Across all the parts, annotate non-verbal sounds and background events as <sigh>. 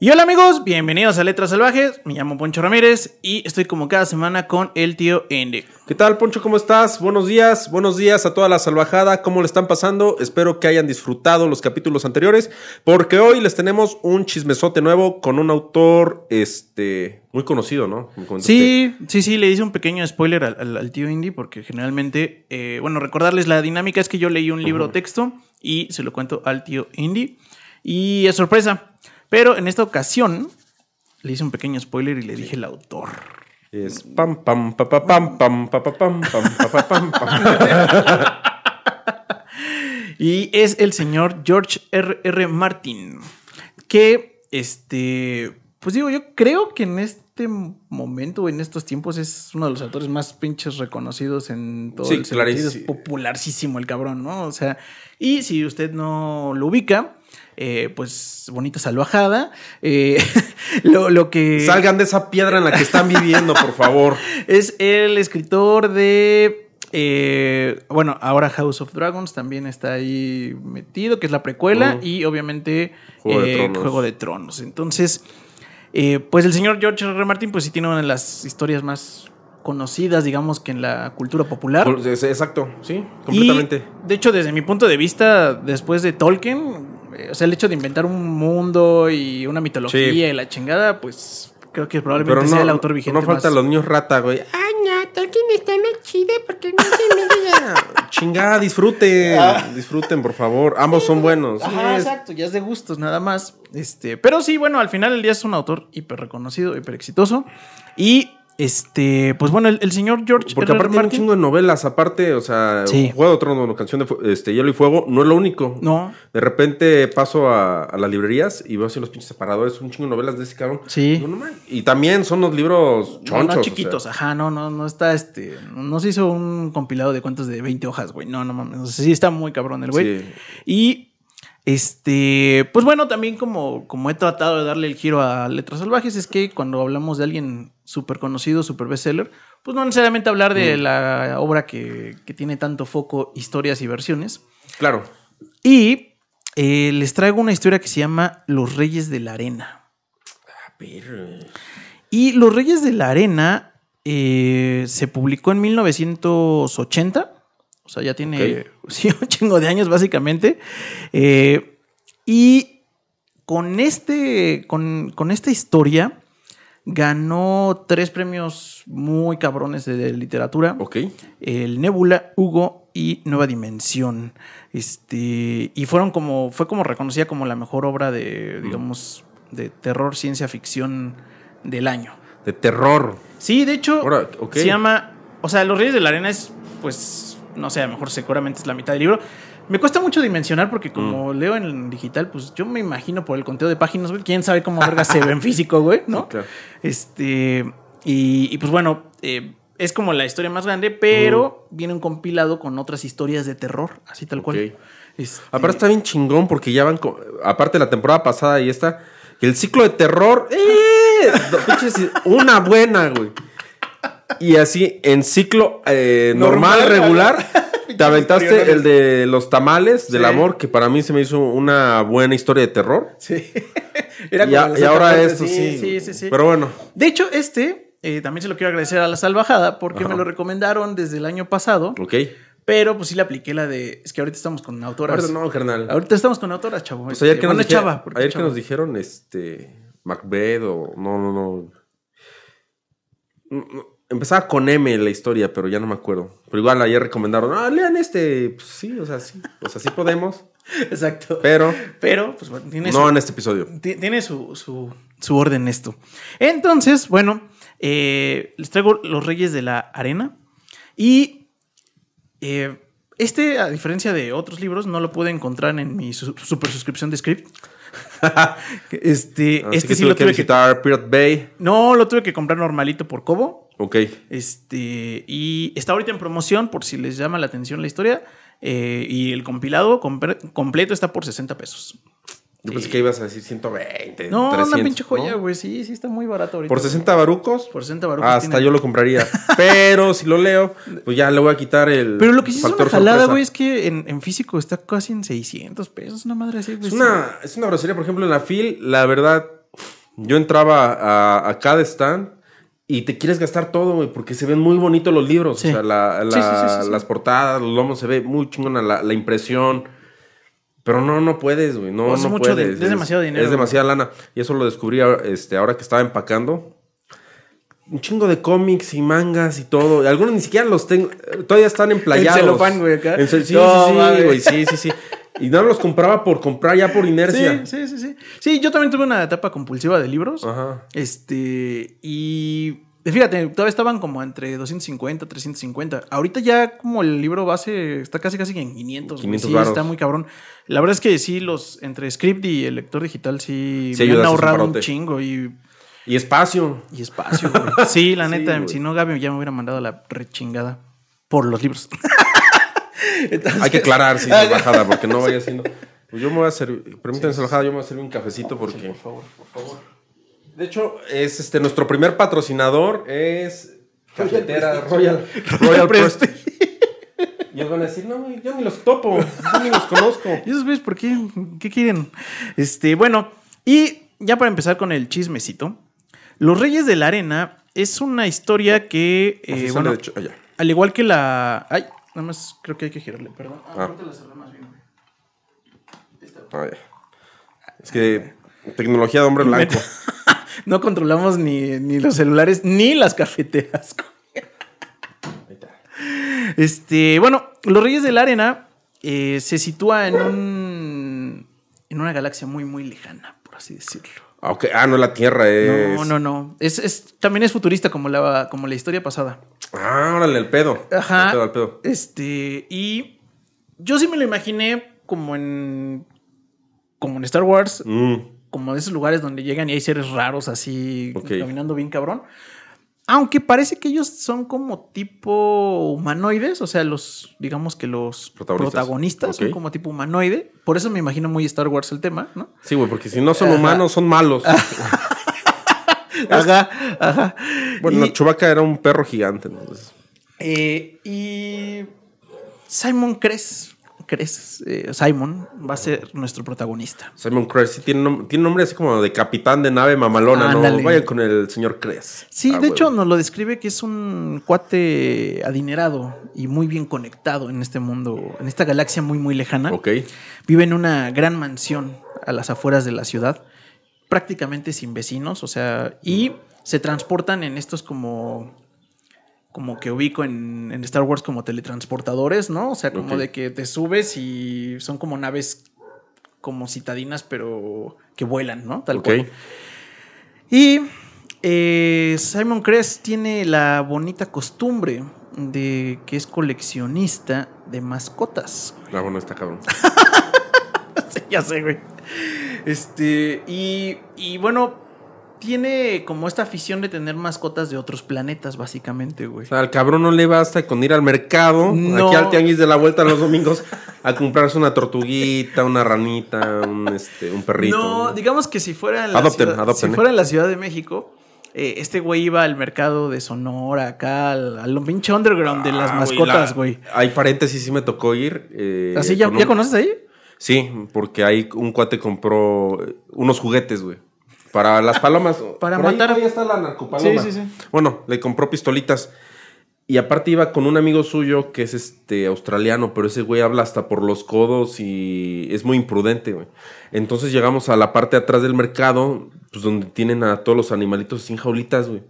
Y hola amigos, bienvenidos a Letras Salvajes. Me llamo Poncho Ramírez y estoy como cada semana con el tío Ende. ¿Qué tal, Poncho? ¿Cómo estás? Buenos días, buenos días a toda la salvajada. ¿Cómo le están pasando? Espero que hayan disfrutado los capítulos anteriores, porque hoy les tenemos un chismesote nuevo con un autor, este, muy conocido, ¿no? Sí, sí, sí, le hice un pequeño spoiler al, tío Indy, porque generalmente, eh, bueno, recordarles la dinámica es que yo leí un libro texto y se lo cuento al tío Indy. Y es sorpresa, pero en esta ocasión le hice un pequeño spoiler y le dije el autor. Es pam pam pa pam pam pa pam pam pam pam <laughs> Y es el señor George R. R. Martin. Que este. Pues digo, yo creo que en este momento, en estos tiempos, es uno de los autores más pinches reconocidos en todo el sentido. Es popularísimo el cabrón, ¿no? O sea, y si usted no lo ubica, eh, pues bonita salvajada. Eh, <laughs> lo, que. Salgan de esa piedra en la que están viviendo, por favor. <laughs> Es el escritor de. Eh, bueno, ahora House of Dragons también está ahí metido, que es la precuela, y obviamente Juego de, Tronos. Entonces, pues el señor George R. R. Martin, pues sí tiene una de las historias más conocidas, digamos, que en la cultura popular. Exacto, sí, completamente. de hecho, desde mi punto de vista, después de Tolkien, o sea, el hecho de inventar un mundo y una mitología y la chingada, pues creo que probablemente sea el autor vigente. No falta los niños rata, güey. Ay, no, Tolkien está más chido porque no se <laughs> Chingada, disfruten. Ah. Disfruten, por favor. Ambos son buenos. Ajá, exacto, ya es de gustos, nada más. Este, pero sí, bueno, al final el día es un autor hiper reconocido, hiper exitoso. Y este, pues bueno, el, señor George. Porque aparte tiene un chingo de novelas, aparte, o sea, Juego de Tronos, canción de este, Hielo y Fuego, no es lo único. No. De repente paso a, las librerías y veo así los pinches separadores, un chingo de novelas de ese cabrón. Sí. y también son los libros chonchos. No, chiquitos, ajá, no, no, no está este. No se hizo un compilado de cuentos de 20 hojas, güey. No, no mames. Sí está muy cabrón el güey. Sí. Y este, pues bueno, también como, como he tratado de darle el giro a Letras Salvajes, es que cuando hablamos de alguien súper conocido, súper bestseller, pues no necesariamente hablar de mm. la obra que, tiene tanto foco, historias y versiones. Claro. Y eh, les traigo una historia que se llama Los Reyes de la Arena. Y Los Reyes de la Arena eh, se publicó en 1980 o sea, ya tiene <laughs> un chingo de años, básicamente. Eh, y con, este, con, esta historia ganó tres premios muy cabrones de, literatura. Ok. El Nebula, Hugo y Nueva Dimensión. Este, y fueron como, fue como reconocida como la mejor obra de, digamos, de terror, ciencia ficción del año. De terror. Sí, de hecho, se llama, o sea, Los Reyes de la Arena es, pues, no sé, a lo mejor seguramente es la mitad del libro. Me cuesta mucho dimensionar porque como mm. leo en digital, pues yo me imagino por el conteo de páginas, güey, quién sabe cómo verga se ve en <laughs> físico, güey, ¿no? claro. Este, y, pues bueno, eh, es como la historia más grande, pero mm. viene un compilado con otras historias de terror, así tal cual. Este... Aparte está bien chingón porque ya van, aparte de la temporada pasada y esta, el ciclo de terror, ¡eh! <laughs> una buena, güey. <laughs> Y así, en ciclo eh, normal, regular, <laughs> te aventaste el de los tamales del amor, que para mí se me hizo una buena historia de terror. Sí. <laughs> y, ahora esto, sí. Sí, sí, sí. Pero bueno. De hecho, este eh, también se lo quiero agradecer a la salvajada porque me lo recomendaron desde el año pasado. Ok. Pero pues sí le apliqué la de. Es que ahorita estamos con autoras. Ahorita no, carnal. Ahorita estamos con autoras, chavo. Pues ayer que, nos, chava, ayer que nos dijeron, este. Macbeth o. No, no, no. Empezaba con M la historia, pero ya no me acuerdo. Pero igual ayer recomendaron, ah, lean este. Pues sí, o sea, sí. O sea, sí podemos. <laughs> Exacto. Pero. Pero, pues tiene No en este episodio. Tiene su, su, orden esto. Entonces, bueno, eh, les traigo Los Reyes de la Arena. Y. Eh, este, a diferencia de otros libros, no lo pude encontrar en mi super suscripción de script. <laughs> este, este sí lo tuve que Pirate Bay. No, lo tuve que comprar normalito por Cobo. Ok. Este, y está ahorita en promoción por si les llama la atención la historia. Eh, y el compilado completo está por 60 pesos. Yo pensé que ibas a decir 120. No, una pinche joya, güey. Sí, sí, está muy barato ahorita. ¿Por 60 barucos? Por 60 barucos. Hasta yo lo compraría. <laughs> Pero si lo leo, pues ya le voy a quitar el. Pero lo que sí es una jalada, güey, es que en, físico está casi en 600 pesos. Una madre así, güey. Es una, es una grosería, por ejemplo, en la FIL, la verdad Yo entraba a, a cada stand y te quieres gastar todo, güey, porque se ven muy bonitos los libros. Sí. O sea, la- la- Sí, las portadas, los lomos, se ve muy chingona la, la impresión. Pero no, no puedes, güey. No, es no mucho puedes. di- es demasiado dinero, Es demasiada lana. Y eso lo descubrí ahora- este, ahora que estaba empacando. Un chingo de cómics y mangas y todo. Algunos ni siquiera los tengo. Todavía están emplayados. En celofán, güey, acá. En cel- sí, No, sí, sí, güey. Sí, sí, sí. Y no los compraba por comprar ya por inercia. Sí, sí, sí, sí. Sí, yo también tuve una etapa compulsiva de libros. Ajá. Este, y fíjate, todavía estaban como entre 250, 350. Ahorita ya como el libro base está casi casi en 500. güey. 500 sí, está muy cabrón. La verdad es que sí, los entre script y el lector digital sí, Sí me han ahorrado un chingo y, Y espacio. y espacio. güey. <laughs> Sí, la Sí, neta, si no, Gaby ya me hubiera mandado la rechingada por los libros. <laughs> Entonces- Hay que aclarar si es bajada, porque no <laughs> vaya siendo. Pues yo me voy a servir. Permítanme, bajada, yo me voy a servir un cafecito porque. Por favor, por favor. De hecho, es este nuestro primer patrocinador es Cafetera Royal <laughs> Royal Prestige. Prestige. Y ellos van a decir, no, yo ni los topo, yo ni los conozco. <laughs> ¿Y esos güeyes por qué? ¿Qué quieren? Este, bueno, y ya para empezar con el chismecito. Los Reyes de la Arena es una historia que, eh, bueno, de hecho- allá. al igual que la... Ay, nada más creo que hay que girarle, perdón. Ah. ahorita la cerré más bien, güey. Ah, ya. Es que tecnología de hombre blanco. <laughs> No controlamos ni, ni los celulares ni las cafeteras. Este, bueno, los Reyes de la Arena eh, se sitúa en un... En una galaxia muy, muy lejana, por así decirlo. Ah. Ah, no, la Tierra es. No, no, no. Es, es- también es futurista como la, como la historia pasada. Ah, órale, el pedo. Ajá. El pedo, el pedo. Este, y yo sí me lo imaginé como en. como en Star Wars, Mm, como de esos lugares donde llegan y hay seres raros así Ok. caminando bien cabrón. Aunque parece que ellos son como tipo humanoides, o sea, los, digamos que los Protagonistas. protagonistas, son como tipo humanoide. Por eso me imagino muy Star Wars el tema, ¿no? Sí, güey, porque si no son Ajá. humanos, son malos. <laughs> Ajá, ajá. Bueno, Y- Chewbacca era un perro gigante. entonces. Eh, y Simon Cres, Cres eh, Simon va a ser nuestro protagonista. Simon Crest sí tiene, nom- tiene nombre así como de capitán de nave mamalona. ¿no? Vaya con el señor Crest. Sí, Ah, de hecho nos lo describe que es un cuate adinerado y muy bien conectado en este mundo, en esta galaxia muy muy lejana. Ok. Vive en una gran mansión a las afueras de la ciudad, prácticamente sin vecinos, o sea, y se transportan en estos como como que ubico en, en Star Wars como teletransportadores, ¿no? O sea, como de que te subes y son como naves como citadinas, pero que vuelan, ¿no? Tal Ok. cual. Y eh, Simon Crest tiene la bonita costumbre de que es coleccionista de mascotas. Ah, bueno, está cabrón. <laughs> Sí, ya sé, güey. Este, y, y bueno, tiene como esta afición de tener mascotas de otros planetas, básicamente, güey. O sea, al cabrón no le basta con ir al mercado, No. aquí al tianguis de la vuelta los domingos, a comprarse una tortuguita, una ranita, un, este, un perrito. No, digamos que si fuera en la, Adopten, ciudad, adopten, si ¿eh? fuera en la Ciudad de México, eh, este güey iba al mercado de Sonora, acá, al, al pinche underground de las Ah, mascotas, la- güey. Hay paréntesis, sí me tocó ir. eh, ¿Así ya, con ya un- conoces ahí? Sí, porque ahí un cuate compró unos juguetes, güey. Para las palomas. Para Por ahí matar- todavía está la narcopaloma. Sí, sí, sí. Bueno, le compró pistolitas. Y aparte iba con un amigo suyo que es este australiano, pero ese güey habla hasta por los codos y es muy imprudente, güey. Entonces llegamos a la parte de atrás del mercado, pues donde tienen a todos los animalitos sin jaulitas, güey.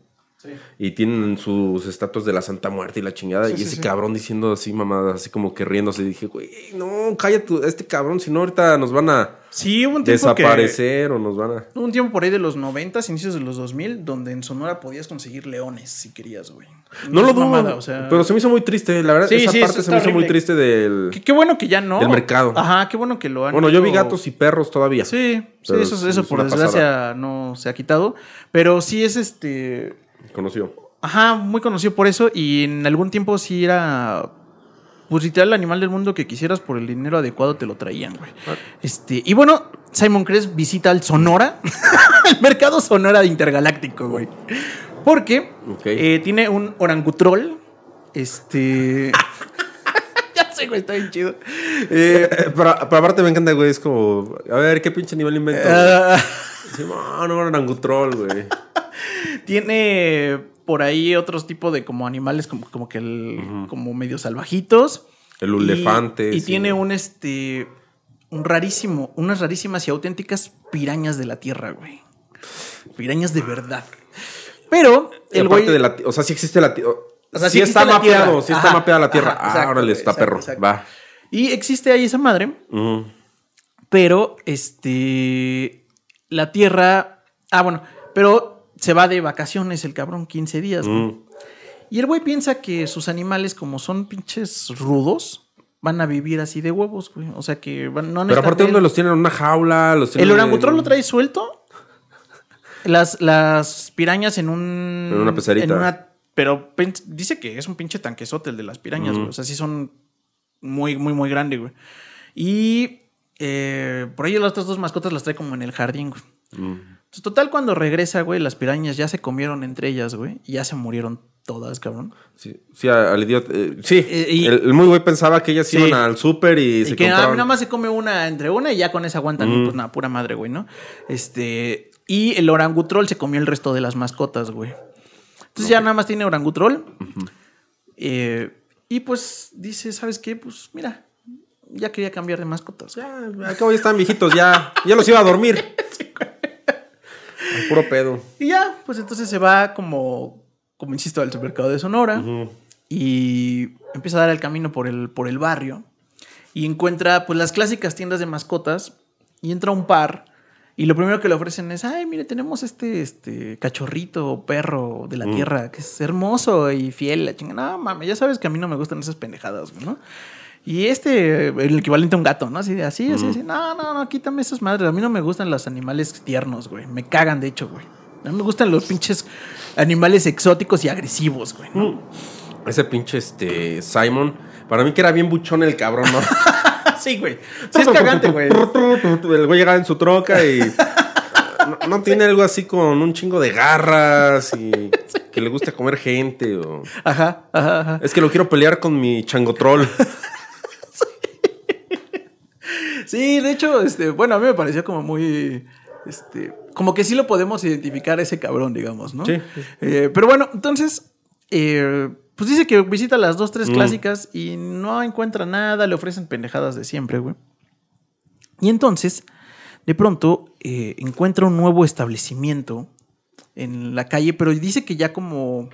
Y tienen sus estatuas de la Santa Muerte y la chingada. Sí, y sí, ese cabrón diciendo así, mamá, así como que riéndose. Y dije, güey, no, cállate, este cabrón, si no ahorita nos van a Sí, hubo un tiempo que... desaparecer o nos van a... Hubo un tiempo por ahí de los 90, inicios de los 2000, donde en Sonora podías conseguir leones si querías, güey. No lo dudo, mamada, o sea... pero se me hizo muy triste, la verdad, esa parte se me hizo muy triste del... Qué, qué bueno que ya no. Del mercado. Ajá, qué bueno que lo han. Bueno, yo vi gatos y perros todavía. Sí, sí, eso, es- eso es por desgracia pasada. no se ha quitado. Pero sí es este. Conoció. Ajá, muy conocido por eso. Y en algún tiempo sí era. Pues literal el animal del mundo que quisieras por el dinero adecuado te lo traían, güey. Ah. Este, y bueno, Simon Crest visita al Sonora, <laughs> el mercado Sonora intergaláctico, güey. Porque eh, tiene un orangutrol. Este. <laughs> ya sé, güey, está bien chido. Eh, pero, pero aparte me encanta, güey, es como, a ver, ¿qué pinche nivel invento? Sí, no, no, orangutrol, güey. Tiene por ahí otros tipos de como animales como, como que el, como medio salvajitos. El elefante. Y, sí. tiene un este un rarísimo, unas rarísimas y auténticas pirañas de la tierra, güey. Pirañas de verdad. Pero el aparte güey de la O sea, sí existe la tierra. O sea, sí, sí está mapeado, sí está mapeada la tierra. ajá, ah, exacto, órale, está exacto, perro. exacto. Va. y existe ahí esa madre, pero este la tierra, ah bueno, pero se va de vacaciones el cabrón 15 días. Mm. Y el güey piensa que sus animales como son pinches rudos, van a vivir así de huevos, güey. O sea que van, no Pero aparte. ¿dónde los tienen? ¿En una jaula? Los El tienen orangutrón en- lo trae suelto. Las, las pirañas en un. En una pecerita. en una- pero dice que es un pinche tanquesote el de las pirañas, güey. O sea, sí son muy, muy, muy grandes, güey. Y eh, por ahí las otras dos mascotas las trae como en el jardín, güey. Mm. Entonces, total, cuando regresa, güey, las pirañas ya se comieron entre ellas, güey. Y ya se murieron todas, cabrón. Sí, sí, al idiota. eh, sí, Eh, y- el, el muy güey pensaba que ellas Sí. iban al súper y, Y se que ah, compraban. nada más se come una entre una y ya con esa aguantan. Mm. Pues nada, pura madre, güey, ¿no? Este. Y el orangutrol se comió el resto de las mascotas, güey. Entonces ya nada más tiene orangutrol. Eh, y pues dice, ¿sabes qué? Pues mira, ya quería cambiar de mascotas. Ya, al cabo ya están viejitos, ya, ya los iba a dormir. <laughs> Al puro pedo. Y ya, pues entonces se va como, como insisto, al supermercado de Sonora. Y empieza a dar el camino por el, por el barrio y encuentra pues las clásicas tiendas de mascotas y entra un par y lo primero que le ofrecen es, ay, mire, tenemos este, este cachorrito o perro de la Mm. tierra que es hermoso y fiel, la chingada. No, mames, ya sabes que a mí no me gustan esas pendejadas, ¿no? Y este, el equivalente a un gato, ¿no? Así, de, así, así, Mm. así. No, no, no, quítame esas madres. A mí no me gustan los animales tiernos, güey. Me cagan, de hecho, güey. A mí me gustan los pinches animales exóticos y agresivos, güey, ¿no? Mm. Ese pinche este Simon, para mí que era bien buchón el cabrón, ¿no? <laughs> Sí, güey. Sí, es cagante, güey. El güey llegaba en su troca y. No, no tiene algo así con un chingo de garras y <laughs> que le gusta comer gente o. Ajá, ajá, ajá. Es que lo quiero pelear con mi changotrol. <laughs> Sí, de hecho, este, bueno, a mí me pareció como muy. Este, como que sí lo podemos identificar a ese cabrón, digamos, ¿no? Sí. Eh, pero bueno, entonces. eh, pues dice que visita las dos, tres Mm. clásicas y no encuentra nada, le ofrecen pendejadas de siempre, güey. Y entonces, de pronto, eh, encuentra un nuevo establecimiento en la calle, pero dice que ya como.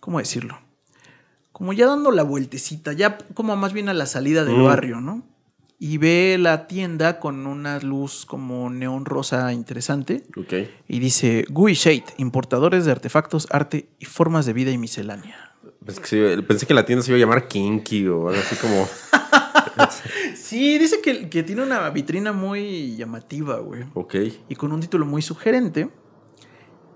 ¿Cómo decirlo? Como ya dando la vueltecita, ya como más bien a la salida del Mm. barrio, ¿no? Y ve la tienda con una luz como neón rosa interesante. Ok. Y dice, Gui Shade, importadores de artefactos, arte y formas de vida y miscelánea. Pensé que, se iba- pensé que la tienda se iba a llamar Kinky o algo así como. <laughs> Sí, dice que, que tiene una vitrina muy llamativa, güey. Ok. Y con un título muy sugerente.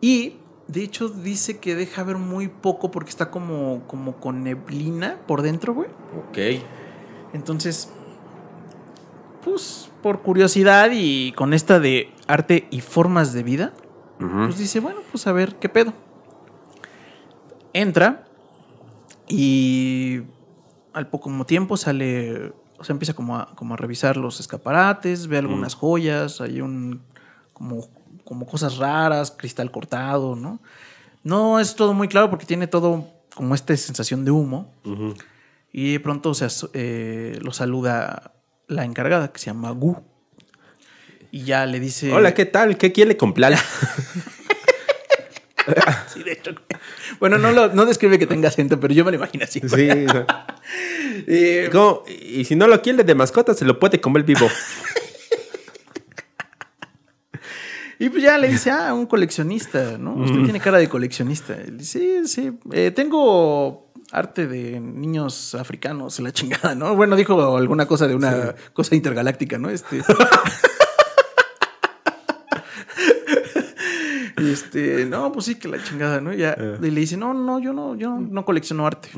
Y, de hecho, dice que deja ver muy poco porque está como, como con neblina por dentro, güey. Ok. Entonces, pues, por curiosidad y con esta de arte y formas de vida, pues dice, bueno, pues a ver qué pedo. Entra y al poco tiempo sale, o sea, empieza como a, como a revisar los escaparates, ve algunas joyas, hay un, como, como cosas raras, cristal cortado, ¿no? No es todo muy claro porque tiene todo como esta sensación de humo. Y de pronto o sea, eh, lo saluda la encargada, que se llama Gu. Y ya le dice... Hola, ¿qué tal? ¿Qué quiere comprar? <laughs> Sí, de hecho. Bueno, no, lo, no describe que tenga acento, pero yo me lo imagino así. sí. <laughs> Eh, ¿cómo? Y si no lo quiere de mascota, se lo puede comer vivo. <laughs> y pues ya le dice, ah, un coleccionista, ¿no? Usted tiene cara de coleccionista. Él dice, sí, sí. eh, tengo arte de niños africanos, la chingada, ¿no? Bueno, dijo alguna cosa de una cosa intergaláctica, ¿no? Este. <laughs> Y este, no, pues sí, que la chingada, ¿no? Ya Eh. y le dice, no, no, yo no, yo no, no colecciono arte.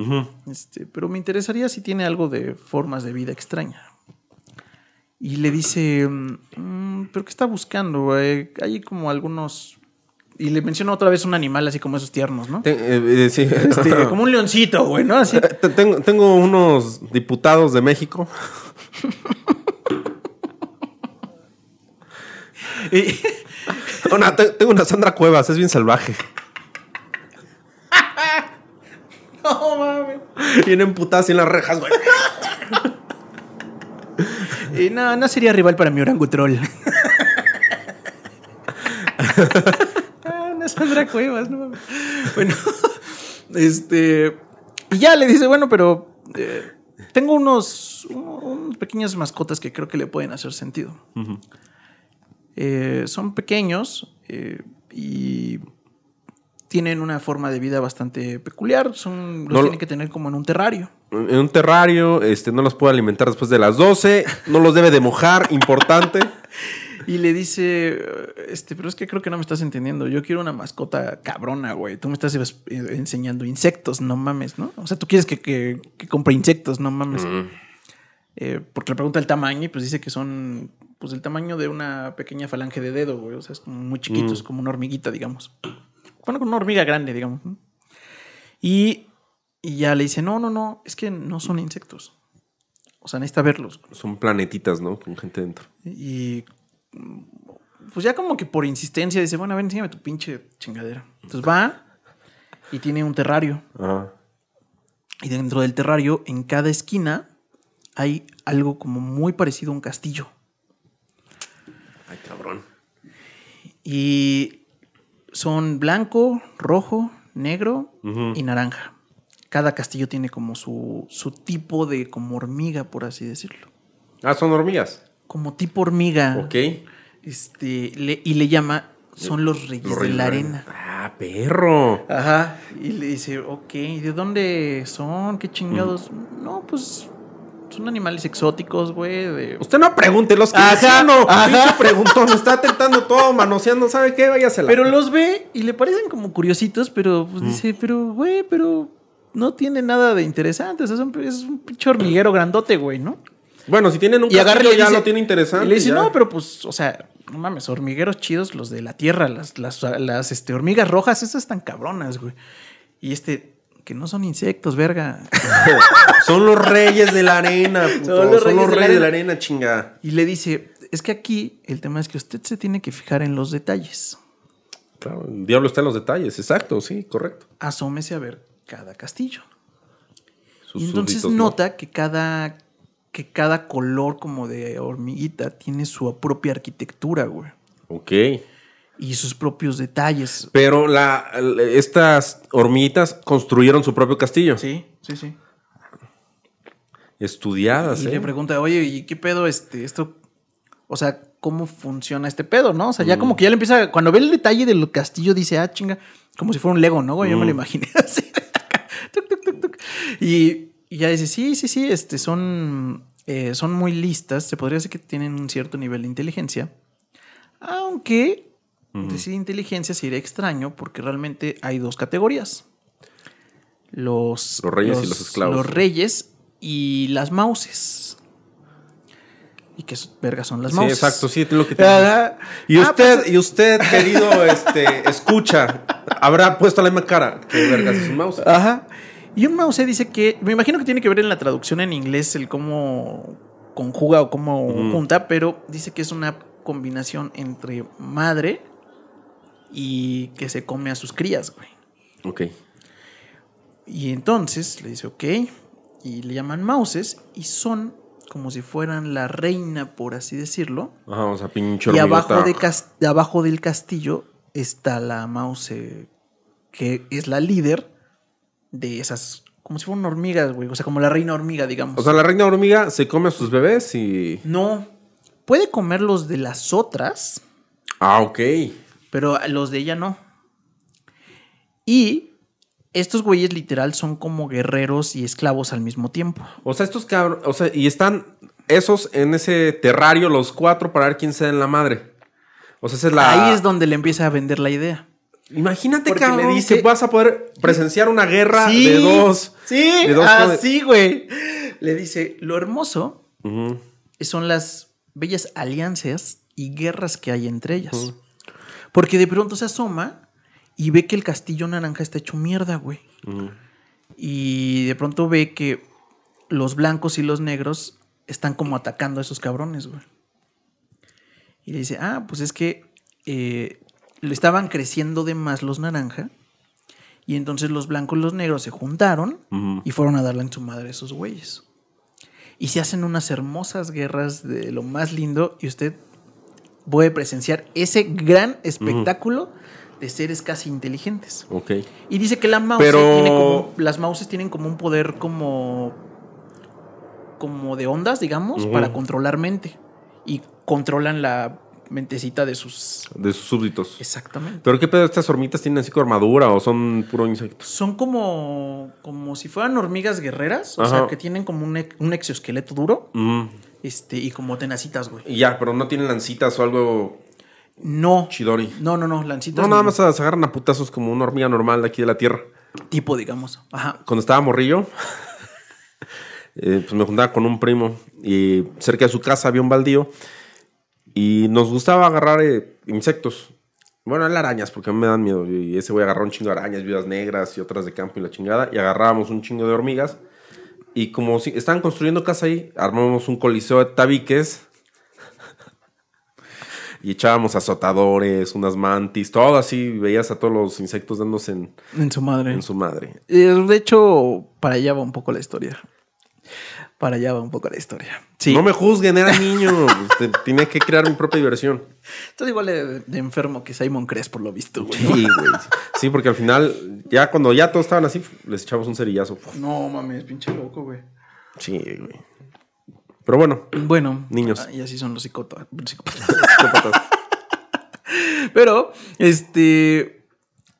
Este, pero me interesaría si tiene algo de formas de vida extraña. Y le dice, "Mm, ¿pero qué está buscando? Eh, hay como algunos... Y le menciona otra vez un animal así como esos tiernos, ¿no? Eh, eh, sí. Este, <laughs> como un leoncito, güey, ¿no? Así. Te- Tengo, tengo unos diputados de México. Y, <laughs> Una- te- tengo una Sandra Cuevas, es bien salvaje. <laughs> No mames. Viene emputada así en las rejas, güey. Eh, no, no sería rival para mi orangutrol. Una <laughs> Sandra Cuevas, no mames. Bueno, <laughs> este. Y ya le dice, bueno, pero eh, tengo unos, un- unos pequeñas mascotas que creo que le pueden hacer sentido. Eh, son pequeños eh, y tienen una forma de vida bastante peculiar. Son, los No tienen que tener como en un terrario. En un terrario, este, no los puede alimentar después de las 12, no los debe de mojar, importante. <laughs> Y le dice, este, pero es que creo que no me estás entendiendo. Yo quiero una mascota cabrona, güey. Tú me estás eh, enseñando insectos, no mames, ¿no? O sea, tú quieres que, que, que compre insectos, no mames. Eh, porque le pregunta el tamaño y pues dice que son, pues el tamaño de una pequeña falange de dedo, güey. O sea, es como muy chiquitos, como una hormiguita, digamos. Bueno, como una hormiga grande, digamos. Y, y ya le dice, no, no, no, es que no son insectos. O sea, necesita verlos. Son planetitas, ¿no? Con gente dentro. Y mm, pues ya como que por insistencia dice, bueno, a ver, enséñame tu pinche chingadera. Entonces va y tiene un terrario. Ajá. Y dentro del terrario, en cada esquina, hay algo como muy parecido a un castillo. Ay, cabrón. Y son blanco, rojo, negro y naranja. Cada castillo tiene como su, su tipo de como hormiga, por así decirlo. Ah, son hormigas. Como tipo hormiga. Ok. Este, le- y le llama, son los reyes, Los de la arena. Ah, perro. Ajá. Y le dice, ok, ¿de dónde son? ¿Qué chingados? Mm. No, pues son animales exóticos, güey. De... Usted no pregunte los que Ajá, no. ajá. Pinche preguntón, está tentando todo, manoseando, ¿sabe qué? Váyasela. Pero los ve y le parecen como curiositos, pero pues dice, pero, güey, pero no tiene nada de interesante. O sea, es un, es un pinche hormiguero grandote, güey, ¿no? Bueno, si tienen un Y agarra ya dice- lo tiene interesante. Y le dice, ya. no, pero pues, o sea, no mames, hormigueros chidos, los de la tierra, las, las, las este, hormigas rojas, esas están cabronas, güey. Y este, que no son insectos, verga. <laughs> Son los reyes de la arena, <laughs> puto. Son los Son los reyes reyes, de de la arena, chinga. Y le dice, es que aquí el tema es que usted se tiene que fijar en los detalles. Claro, el diablo está en los detalles, exacto, sí, correcto. Asómese a ver cada castillo. Sus y entonces nota que cada, que cada color como de hormiguita tiene su propia arquitectura, güey. Ok. Y sus propios detalles. Pero la, estas hormiguitas construyeron su propio castillo. Sí, sí, sí. Estudiadas, Y ¿eh? le pregunta, oye, ¿y qué pedo este, esto? O sea, ¿cómo funciona este pedo, no? O sea, ya Mm. como que ya le empieza, cuando ve el detalle del castillo, dice, ah, chinga, como si fuera un Lego, ¿no? güey? Yo me lo Mm. imaginé <laughs> así. Tuc, tuc, tuc, tuc. y, y ya dice, sí, sí, sí, este, son, eh, son muy listas, se podría decir que tienen un cierto nivel de inteligencia, aunque decir inteligencia sería extraño porque realmente hay dos categorías. Los, Los reyes y los esclavos. Los reyes y las mauses. ¿Y qué s- vergas son las Sí, mauses? exacto, sí, es lo que te Y ah, usted, pues, y usted, querido, este, escucha, habrá puesto la misma cara. ¿Qué vergas es un mouse? Ajá. Y un mouse dice que, me imagino que tiene que ver en la traducción en inglés el cómo conjuga o cómo junta, pero dice que es una combinación entre madre y que se come a sus crías, güey. Ok. Y entonces le dice, ok, y le llaman mouses y son como si fueran la reina, por así decirlo. Ajá, o sea, pinche Y abajo, de cas- de abajo del castillo está la mouse que es la líder de esas, como si fueran hormigas, güey. O sea, como la reina hormiga, digamos. O sea, la reina hormiga se come a sus bebés y... no, puede comer los de las otras, Ah, ok. pero los de ella no. Y estos güeyes literal son como guerreros y esclavos al mismo tiempo. O sea, estos cabros... O sea, y están esos en ese terrario, los cuatro, para ver quién se da en la madre. O sea, esa es la... Ahí es donde le empieza a vender la idea. Imagínate, Porque le cabrón, dice- que vas a poder presenciar una guerra de dos... Sí, de dos- así, güey. Le dice, lo hermoso son las bellas alianzas y guerras que hay entre ellas. Porque de pronto se asoma y ve que el castillo naranja está hecho mierda, güey. Y de pronto ve que los blancos y los negros están como atacando a esos cabrones, güey. Y le dice, ah, pues es que eh, estaban creciendo de más los naranja. Y entonces los blancos y los negros se juntaron y fueron a darle en su madre a esos güeyes. Y se hacen unas hermosas guerras de lo más lindo y usted puede presenciar ese gran espectáculo de seres casi inteligentes. Ok. Y dice que la mouse Pero- tiene como, las mouses tienen como un poder como como de ondas, digamos, para controlar mente y controlan la mentecita de sus De sus súbditos. exactamente. ¿Pero qué pedo? ¿Estas hormitas tienen así como armadura o son puro insectos? Son como como si fueran hormigas guerreras, o sea, que tienen como un, un exoesqueleto duro, Mm. este y como tenacitas, güey. Y ya, pero no tienen lancitas o algo No. chidori. No, no, no, lancitas. No, nada más se agarran a putazos como una hormiga normal de aquí de la tierra. tipo, digamos. Ajá. Cuando estaba morrillo, <laughs> eh, pues me juntaba con un primo y cerca de su casa había un baldío y nos gustaba agarrar eh, insectos. Bueno, eran arañas porque a mí me dan miedo. Y ese güey agarró un chingo de arañas, viudas negras y otras de campo y la chingada. Y agarrábamos un chingo de hormigas. Y como si estaban construyendo casa ahí, armamos un coliseo de tabiques. Y echábamos azotadores, unas mantis, todo así. Veías a todos los insectos dándose en, En su madre. en su madre. Eh, De hecho, para allá va un poco la historia. Para allá va un poco la historia. Sí. No me juzguen, era niño. Pues, te- tenía que crear mi propia diversión. Estoy igual de, de enfermo que Simon Cres, por lo visto, güey. Sí, güey. Sí, porque al final, ya cuando ya todos estaban así, les echamos un cerillazo. No mames, pinche loco, güey. Sí, güey. Pero bueno, Bueno, Niños. ah, Y así son los psicópatas. <laughs> psicópatas. Pero, este.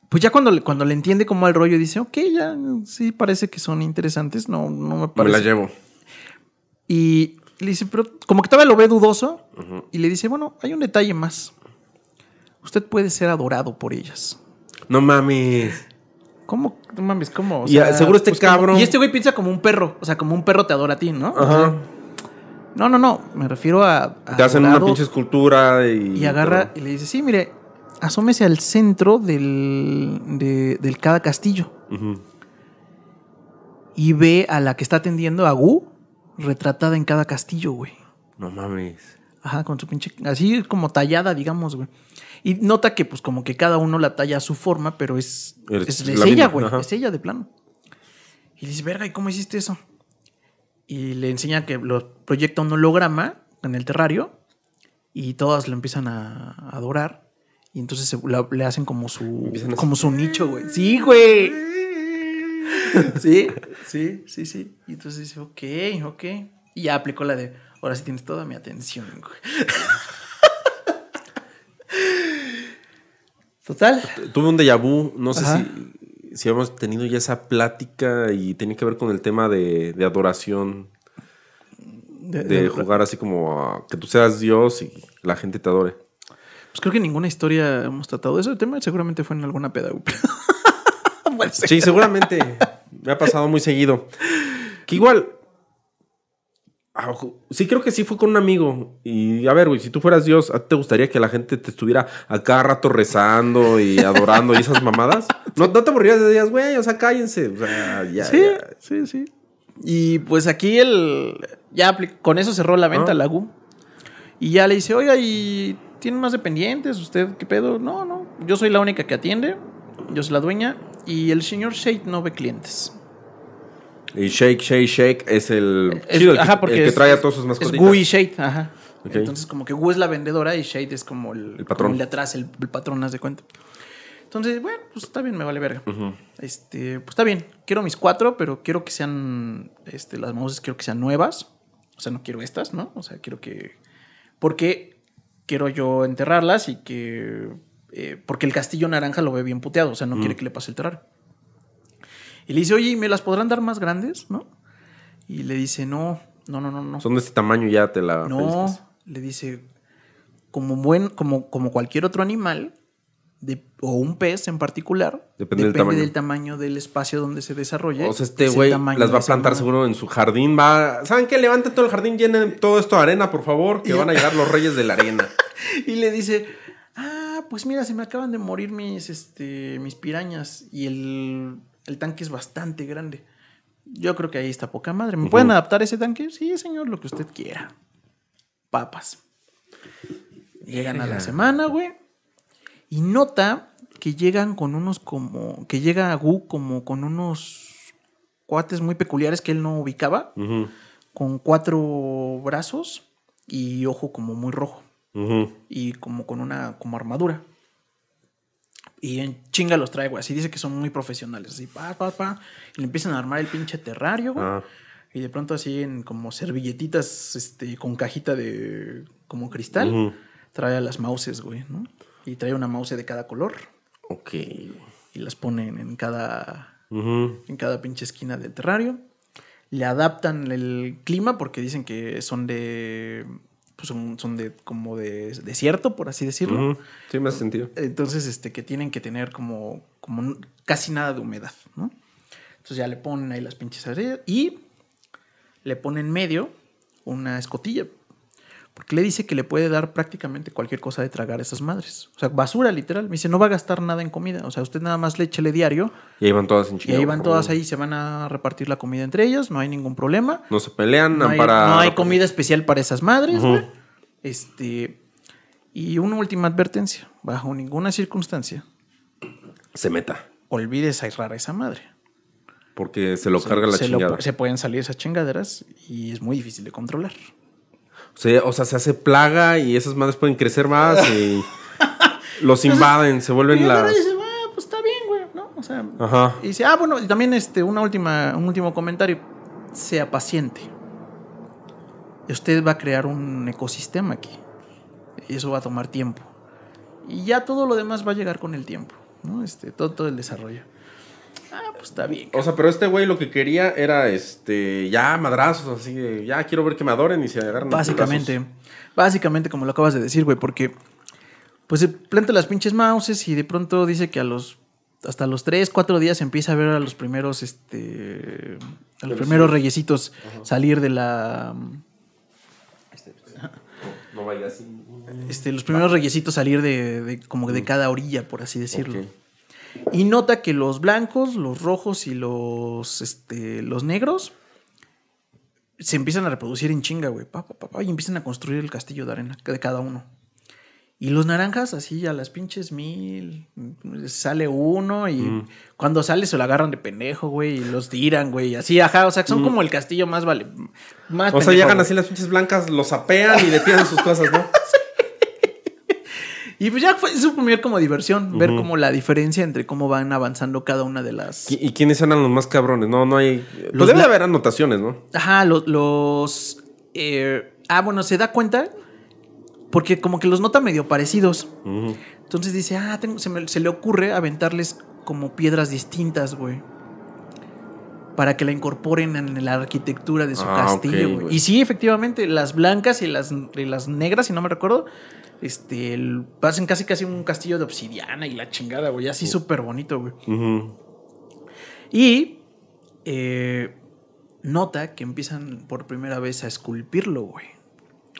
Pues ya cuando, le- cuando le entiende como al rollo, dice, ok, ya sí parece que son interesantes. No, no me me parece. la llevo. Y le dice, pero como que todavía lo ve dudoso. Y le dice, bueno, hay un detalle más. Usted puede ser adorado por ellas. No mames. ¿Cómo? No mames, ¿cómo? O Y, seguro este como- cabrón- y este güey piensa como un perro. O sea, como un perro te adora a ti, ¿no? Ajá. No, no, no. Me refiero a. a Te hacen una pinche escultura y. Y agarra y le dice, sí, mire, asómese al centro del, de, del cada castillo. Ujú. Y ve a la que está atendiendo a Gu retratada en cada castillo, güey. No mames. Ajá, con su pinche. Así como tallada, digamos, güey. Y nota que, pues, como que cada uno la talla a su forma, pero es. Es Es, la es ella, güey. ajá. Es ella de plano. Y le dice, verga, ¿y cómo hiciste eso? Y le enseña que lo proyecta un holograma en el terrario. Y todas lo empiezan a adorar. Y entonces se- la- le hacen como su. Como su nicho, güey. Sí, güey. <laughs> Sí, sí, sí, sí. Y entonces dice, ok, ok. Y ya aplicó la de, ahora sí tienes toda mi atención, güey. <laughs> Total. Tuve un déjà vu. No sé Ajá. si, si hemos tenido ya esa plática y tenía que ver con el tema de, de adoración. De- De de- jugar así como a que tú seas Dios y la gente te adore. Pues creo que en ninguna historia hemos tratado de eso. El tema seguramente fue en alguna peda. <laughs> Sí, seguramente. Me ha pasado muy seguido. Que igual. ah, Sí, creo que sí fue con un amigo. Y a ver, güey, si tú fueras Dios, ¿a ti te gustaría que la gente te estuviera a cada rato rezando y adorando y esas mamadas? ¿No, no te aburrirías de días, güey? O sea, cállense. O sea, ya. Sí, ya. sí, sí. Y pues aquí el. Ya con eso cerró la venta, Ah. la GU. Y ya le dice, oiga, ¿y tienen más dependientes? ¿Usted qué pedo? No, no. Yo soy la única que atiende. Yo soy la dueña. Y el señor Shade no ve clientes. Y Shake, Shake, Shake es el, Es- chido, el, que- ajá, porque el que es- trae a todos sus Es mascotitas. Gu y Shade, ajá. Entonces, como que Gu es la vendedora y Shade es como el, El patrón. como el de atrás, el, el patrón, haz de cuenta. Entonces, bueno, pues está bien, me vale verga. Este, pues está bien. Quiero mis cuatro, pero quiero que sean. Este, las mouses quiero que sean nuevas. O sea, no quiero estas, ¿no? O sea, quiero que. Porque quiero yo enterrarlas y que. Eh, porque el castillo naranja lo ve bien puteado. O sea, no quiere que le pase el terrario. Y le dice, oye, ¿y ¿me las podrán dar más grandes? ¿No? Y le dice, no, no, no, no, no. Son de este tamaño ya te la No, le dice, como, buen, como, como cualquier otro animal, de- o un pez en particular, Depende del tamaño. del tamaño del espacio donde se desarrolle. O sea, este güey las va a plantar seguro en su jardín. Va, ¿saben qué? Levanten todo el jardín, llenen todo esto de arena, por favor, que Y- van a llegar los reyes de la arena. <laughs> Y le dice, pues mira, se me acaban de morir mis, este, mis pirañas y el, el tanque es bastante grande. Yo creo que ahí está poca madre. ¿Me pueden adaptar ese tanque? Sí, señor, lo que usted quiera. Papas. Llegan a la semana, güey. Y nota que llegan con unos como. que llega a Gu como con unos cuates muy peculiares que él no ubicaba. Con cuatro brazos y ojo como muy rojo. Y como con una como armadura. Y en chinga los trae, güey. Así dice que son muy profesionales. Así, pa, pa, pa. Y le empiezan a armar el pinche terrario, güey. Ah, Y de pronto así en como servilletitas este, con cajita de como cristal. Trae a las mouses, güey, ¿no? Y trae una mouse de cada color. ok. Y las ponen en cada, en cada pinche esquina del terrario. Le adaptan el clima porque dicen que son de... Pues son, son de como de desierto, por así decirlo. Sí, me hace sentido. Entonces, este, que tienen que tener como, como casi nada de humedad, ¿no? Entonces ya le ponen ahí las pinches areas y le ponen en medio una escotilla. Porque le dice que le puede dar prácticamente cualquier cosa de tragar a esas madres. O sea, basura, literal. Me dice, no va a gastar nada en comida. O sea, usted nada más le échele diario Y ahí van todas en y chinga. ahí van todas ahí, se van a repartir la comida entre ellas, no hay ningún problema. No se pelean, No hay, para. no hay comida especial para esas madres. Este. Y una última advertencia: bajo ninguna circunstancia Se meta. olvides agarrar a esa madre. Porque se lo carga la se, lo- chingada. se pueden salir esas chingaderas y es muy difícil de controlar. O sea, o sea, se hace plaga y esas madres pueden crecer más y <laughs> los invaden, se Y vuelven agarra las. y dice, ah, pues está bien, güey, ¿no? O sea, Ajá. y dice, ah, bueno, y también este, una última, un último comentario. Sea paciente. Usted va a crear un ecosistema aquí. Y eso va a tomar tiempo. Y ya todo lo demás va a llegar con el tiempo, ¿no? Este, todo, todo el desarrollo. Ah, pues está bien. O sea, pero este güey lo que quería era este. Ya madrazos, así de. Ya quiero ver que me adoren y se agarran. Básicamente, básicamente como lo acabas de decir, güey, porque pues se planta las pinches mouses y de pronto dice que a los hasta los 3, 4 días empieza a ver a los primeros este a los primeros reyesitos salir de la No vaya así. este los primeros reyesitos salir de, de- como de cada orilla, por así decirlo. Ok. Y nota que los blancos, los rojos y los, este, los negros se empiezan a reproducir en chinga, güey. Pa, pa, y empiezan a construir el castillo de arena de cada uno. Y los naranjas, así a las pinches mil. Sale uno y Mm. cuando sale se lo agarran de pendejo, güey. Y los tiran, güey. Así, ajá. O sea, son como el castillo más vale. Más Mm. O sea, llegan güey. así las pinches blancas, los sapean y le tiran sus cosas, ¿no? <laughs> Y pues ya fue su primer como diversión. Ver como la diferencia entre cómo van avanzando cada una de las. ¿Y, quiénes eran los más cabrones? No, no hay. Pues Los debe haber anotaciones, ¿no? Ajá, lo- los. eh, ah, bueno, se da cuenta porque como que los nota medio parecidos. Entonces dice, ah, tengo- se, me- se le ocurre aventarles como piedras distintas, güey. Para que la incorporen en la arquitectura de su Ah, castillo, ok, güey. güey. Y sí, efectivamente, las blancas y las, y las negras, si no me recuerdo, este, el- hacen casi casi un castillo de obsidiana y la chingada, güey. Así súper bonito, güey. Y eh, nota que empiezan por primera vez a esculpirlo, güey.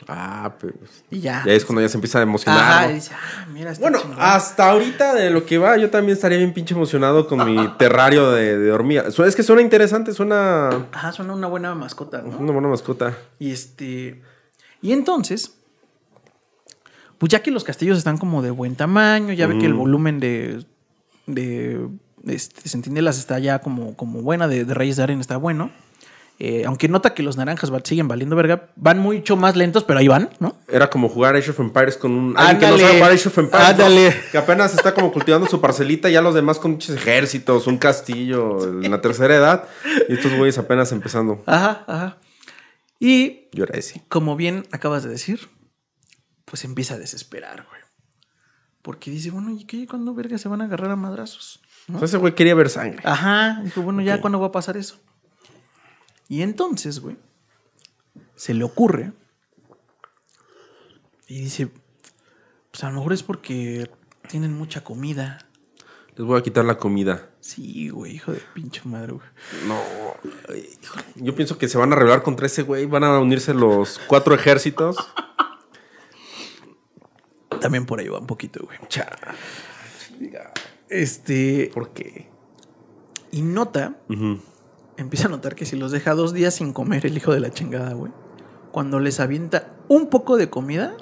Ah, pues. Y ya. Ya es cuando ya se empieza a emocionar. Ajá, ¿no? y dice, ah, mira, está Bueno, hasta ahorita de lo que va, yo también estaría bien pinche emocionado con mi <laughs> terrario de, de hormiga. Es que suena interesante, suena Ajá, suena una buena mascota, ¿no? una buena mascota. Y este. Y entonces. Pues ya que los castillos están como de buen tamaño, ya ve que el volumen de. de. este, centinelas está ya como, como buena, de, de Reyes de Arena está bueno. Eh, aunque nota que los naranjas va- siguen valiendo verga, van mucho más lentos, pero ahí van, ¿no? Era como jugar Age of Empires con un. Alguien que no sabe jugar Age of Empires. ¿no? ándale. Que apenas está como cultivando su parcelita, ya los demás con muchos ejércitos, un castillo en la tercera edad. Y estos güeyes apenas empezando. Ajá, ajá. Y Yo era ese. como bien acabas de decir, pues empieza a desesperar, güey. Porque dice, bueno, ¿y qué? ¿Cuándo verga se van a agarrar a madrazos? ¿No? Entonces ese güey quería ver sangre. Ajá, dijo, bueno, ya cuándo va a pasar eso. Y entonces, güey, se le ocurre y dice, pues a lo mejor es porque tienen mucha comida. Les voy a quitar la comida. Sí, güey, hijo de pinche madre, güey. No. híjole. Yo pienso que se van a rebelar contra ese güey. Van a unirse los cuatro ejércitos. También por ahí va un poquito, güey. Este, ¿Por qué? y nota empieza a notar que si los deja dos días sin comer el hijo de la chingada, güey, cuando les avienta un poco de comida,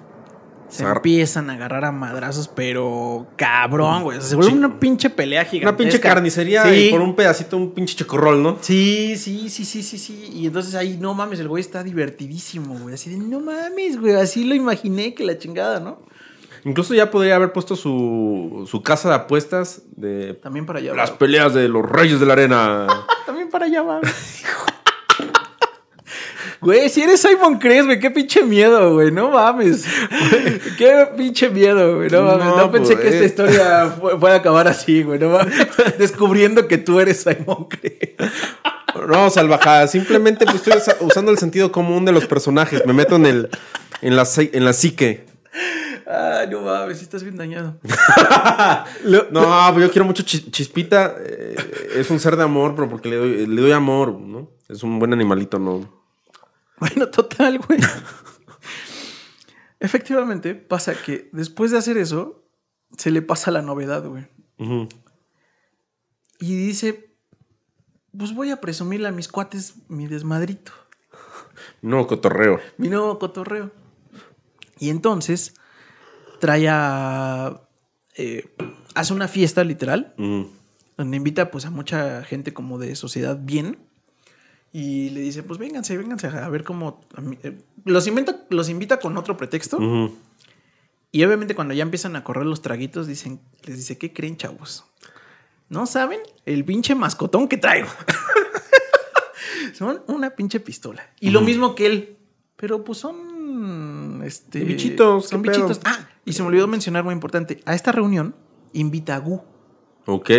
se empiezan a agarrar a madrazos, pero cabrón, güey. se vuelve una pinche pelea gigante. Una pinche carnicería y por un pedacito un pinche chocorrol, ¿no? Sí, sí, sí, sí, sí, sí. Y entonces ahí, no mames, el güey está divertidísimo, güey. Así de, no mames, güey. Así lo imaginé que la chingada, ¿no? Incluso ya podría haber puesto su, su casa de apuestas de... También para allá. Las peleas de los reyes de la arena. <laughs> También para allá, va. <laughs> Güey, si eres Simon Cres, güey, qué pinche miedo, güey, no mames. <laughs> qué pinche miedo, güey, no mames. No, pensé que esta pues, historia fuera a acabar así, güey, no mames. Descubriendo que tú eres Simon Cres. No, salvajada, simplemente pues, estoy usando el sentido común de los personajes. Me meto en el en la, en la psique. Ay, no mames, estás bien dañado. <laughs> no, pues yo quiero mucho Chispita. Eh, es un ser de amor, pero porque le doy, le doy amor, ¿no? Es un buen animalito, ¿no? Bueno, total, güey. Efectivamente, pasa que después de hacer eso, se le pasa la novedad, güey. Y dice, pues voy a presumirle a mis cuates mi desmadrito. Mi nuevo cotorreo. Mi nuevo cotorreo. Y entonces trae a... Eh, hace una fiesta, literal, donde invita pues a mucha gente como de sociedad bien y le dice, pues vénganse, vénganse a ver cómo... Eh, los, invita, los invita con otro pretexto. Y obviamente cuando ya empiezan a correr los traguitos, dicen, les dice, ¿qué creen, chavos? ¿No saben? El pinche mascotón que traigo. <laughs> son una pinche pistola. Y lo mismo que él. Pero pues son... Este, bichitos. Son bichitos. Ah, y se me olvidó mencionar muy importante. A esta reunión invita a Gu. Ok.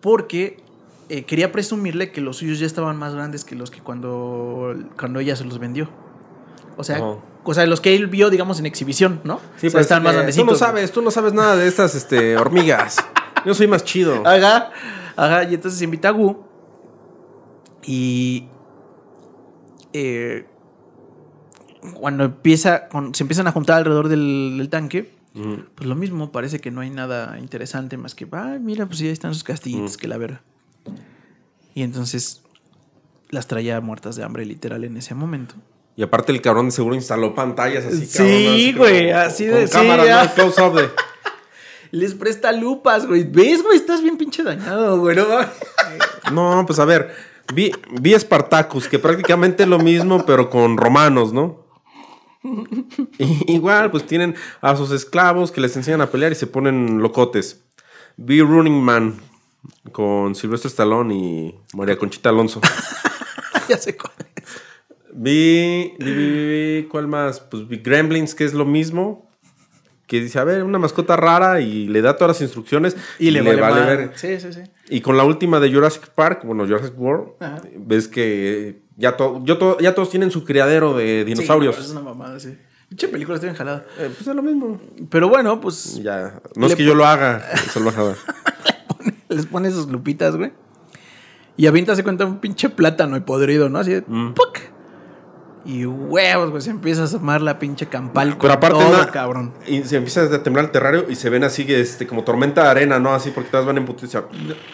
Porque eh, quería presumirle que los suyos ya estaban más grandes que los que cuando, cuando ella se los vendió. O sea, o sea, los que él vio, digamos, en exhibición, ¿no? Sí, pero están más grandecitos. Tú no sabes, tú no sabes nada de estas este, <laughs> hormigas. Yo soy más chido. Ajá, ajá. Y entonces invita a Gu. Y. Eh, cuando empieza, se empiezan a juntar alrededor del, tanque, pues lo mismo, parece que no hay nada interesante más que, ah, mira, pues ya están sus castillitos, que la verdad. Y entonces las traía muertas de hambre literal en ese momento. Y aparte el cabrón de seguro instaló pantallas así, Sí, güey, así de con cámara, ¿no? Close up de... <laughs> Les presta lupas, güey. ¿Ves, güey? Estás bien pinche dañado, güey. <laughs> No, pues a ver. Vi, vi Spartacus, que prácticamente es lo mismo, pero con romanos, ¿no? <laughs> igual, pues tienen a sus esclavos que les enseñan a pelear y se ponen locotes. Vi Running Man, con Silvestre Stallone y María Conchita Alonso. <laughs> ya sé cuál es. Vi, vi, ¿cuál más? Pues vi Gremlins, que es lo mismo. Que dice, a ver, una mascota rara y le da todas las instrucciones y, le, vale, ver. Sí, sí, sí. Y con la última de Jurassic Park, bueno, Jurassic World, ves que ya, yo ya todos tienen su criadero de dinosaurios. Sí, es una mamada, sí. Pinche película estoy enjalada. Eh, pues es lo mismo. Pero bueno, pues. Ya. No es que yo lo haga, <laughs> salvajada. <laughs> les pone sus lupitas, güey. Y avienta se cuenta un pinche plátano y podrido, ¿no? Así de mm. Y huevos, güey, se empieza a asomar la pinche campal. Pero aparte, todo, cabrón. Y se empieza a temblar el terrario y se ven así, este, como tormenta de arena, ¿no? Así porque todas van en putiza.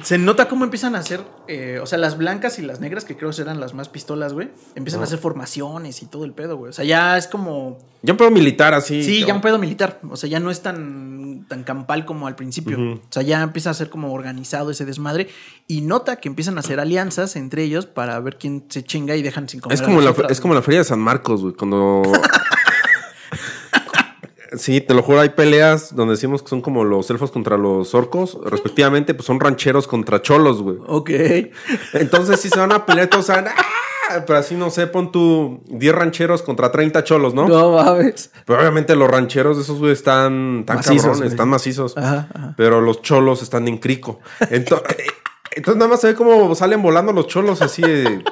Se nota cómo empiezan a hacer, eh, o sea, las blancas y las negras, que creo que eran las más pistolas, güey, empiezan a hacer formaciones y todo el pedo, güey. O sea, ya es como. Ya un pedo militar, así. Sí, ya un pedo militar. O sea, ya no es tan, tan campal como al principio. O sea, ya empieza a ser como organizado ese desmadre. Y nota que empiezan a hacer alianzas entre ellos para ver quién se chinga y dejan sin comer. Es como, la, es como la feria San Marcos, güey, cuando... <laughs> Sí, te lo juro, hay peleas donde decimos que son como los elfos contra los orcos, respectivamente, pues son rancheros contra cholos, güey. Ok. Entonces sí se van a pelear, todos saben, ¡ah! Pero así, no sé, pon tú 10 rancheros contra 30 cholos, ¿no? No mames. Pero obviamente los rancheros de esos, güey, están tan macizos, están macizos. Ajá, Pero los cholos están en crico. Entonces, <laughs> entonces nada más se ve cómo salen volando los cholos así de...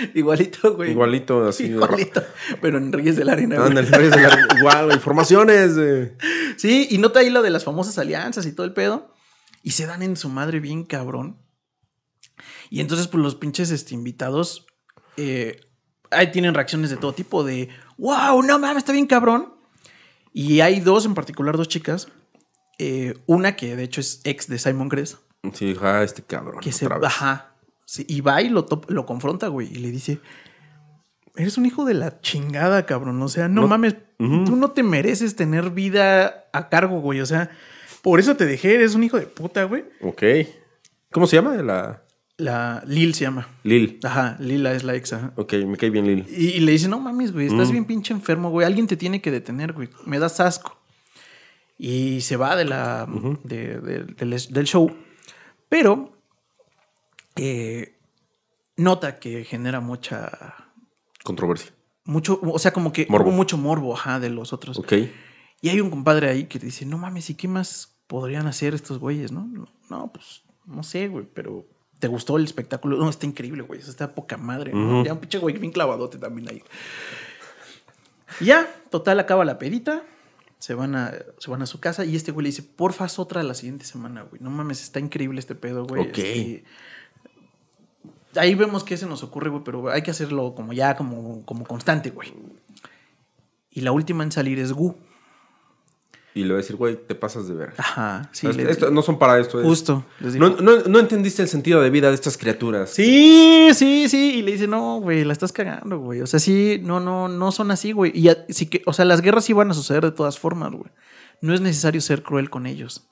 <laughs> Igualito, güey. Igualito, así. Igualito. Pero en Reyes de la Arena. en Reyes de la Arena. <laughs> Igual, informaciones. Sí, y nota ahí lo de las famosas alianzas y todo el pedo. Y se dan en su madre bien cabrón. Y entonces, pues los pinches este, invitados. Eh, ahí tienen reacciones de todo tipo: de wow, no mames, está bien cabrón. Y hay dos en particular, dos chicas. Eh, una que de hecho es ex de Simon Gress. Sí, ja, este cabrón. Que se. Ajá y va y lo, lo confronta, güey, y le dice. eres un hijo de la chingada, cabrón. O sea, no, mames, tú no te mereces tener vida a cargo, güey. O sea, por eso te dejé, eres un hijo de puta, güey. Ok. ¿Cómo se llama? La... La Lil se llama. Lil. Ajá, Lila es la ex, ajá. Ok, me cae bien Lil. Y, le dice, no mames, güey, estás bien pinche enfermo, güey. Alguien te tiene que detener, güey. Me das asco. Y se va de la, de- de- del, del show. Pero eh, nota que genera mucha... Controversia. Mucho, o sea, como que Morbo. hubo mucho morbo, ajá, de los otros. Ok. Y hay un compadre ahí que dice, no mames, ¿y qué más podrían hacer estos güeyes, no? No, pues, no sé, güey, pero ¿te gustó el espectáculo? No, está increíble, güey, está poca madre, ¿no? Ya un pinche güey bien clavadote también ahí. Y ya, total, acaba la pedita, se van a, se van a su casa y este güey le dice, porfa, haz otra la siguiente semana, güey. No mames, está increíble este pedo, güey. Ok. Este, ahí vemos qué se nos ocurre, güey, pero hay que hacerlo como ya, como, como constante, güey. Y la última en salir es Gu. Y le voy a decir, güey, te pasas de ver. Ajá, sí. Esto- le- esto- no son para esto. es- Justo. les digo. No, no, no entendiste el sentido de vida de estas criaturas. Sí, sí, sí. Y le dice, no, güey, la estás cagando, güey. O sea, sí, no, no, no son así, güey. Y ya- sí que, o sea, las guerras sí van a suceder de todas formas, güey. No es necesario ser cruel con ellos.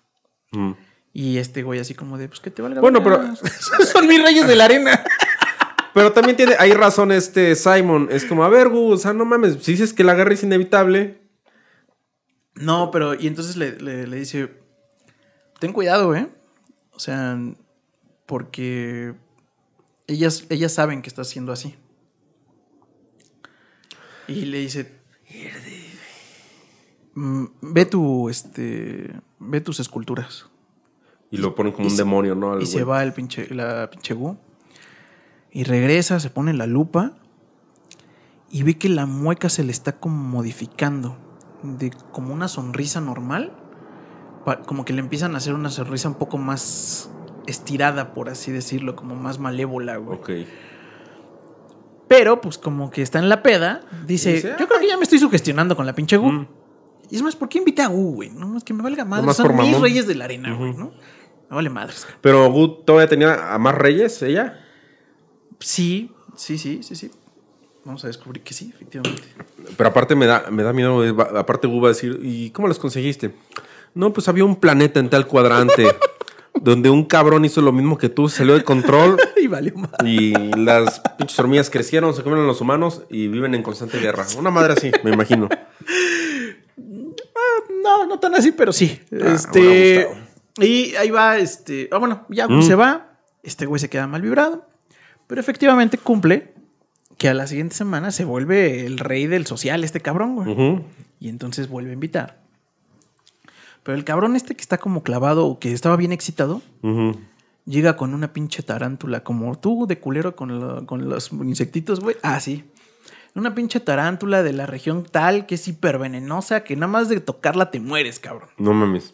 Mm. Y este güey así como de, pues que te valga. Bueno, verga. <laughs> son mis reyes de la arena. <laughs> Pero también tiene, hay razón este Simon. Es como, a ver, Gu, o sea, no mames, si dices que la guerra es inevitable. No, pero, y entonces le, le- le dice, ten cuidado, ¿eh? O sea, porque ellas, ellas saben que estás siendo así. Y le dice, "Mm, ve tu, este, ve tus esculturas. Y lo ponen como Y un se- demonio, ¿no? Al Y se va el pinche, la pinche Gu. Y regresa, se pone la lupa. Y ve que la mueca se le está como modificando. De como una sonrisa normal. pa- Como que le empiezan a hacer una sonrisa un poco más estirada, por así decirlo. Como más malévola, güey. Ok. Pero, pues como que está en la peda. Dice, Dice, yo creo que ya me estoy sugestionando con la pinche Gu. Mm. Y es más, ¿por qué invité a Gu, güey? No, es que me valga madre. Son mis mamón. reyes de la arena, güey, ¿no? Me vale madres. Pero Gu todavía tenía a más reyes, ella. Sí, sí, sí, sí, sí. Vamos a descubrir que sí, efectivamente. Pero aparte me da, me da miedo, va- aparte Gu va a decir, ¿y cómo las conseguiste? No, pues había un planeta en tal cuadrante <laughs> donde un cabrón hizo lo mismo que tú, salió de control <laughs> y valió más. y las pinches hormigas crecieron, se comieron a los humanos y viven en constante guerra. Una madre así, me imagino. <laughs> No, no tan así, pero sí. Ah, este. Y ahí va, este. Ah, bueno, ya Mm. se va. Este güey se queda mal vibrado. Pero efectivamente cumple que a la siguiente semana se vuelve el rey del social, este cabrón, güey. Y entonces vuelve a invitar. Pero el cabrón este que está como clavado o que estaba bien excitado, llega con una pinche tarántula, como tú de culero con, lo- con los insectitos, güey. Ah, sí. Una pinche tarántula de la región tal que es hipervenenosa, que nada más de tocarla te mueres, cabrón. No mames.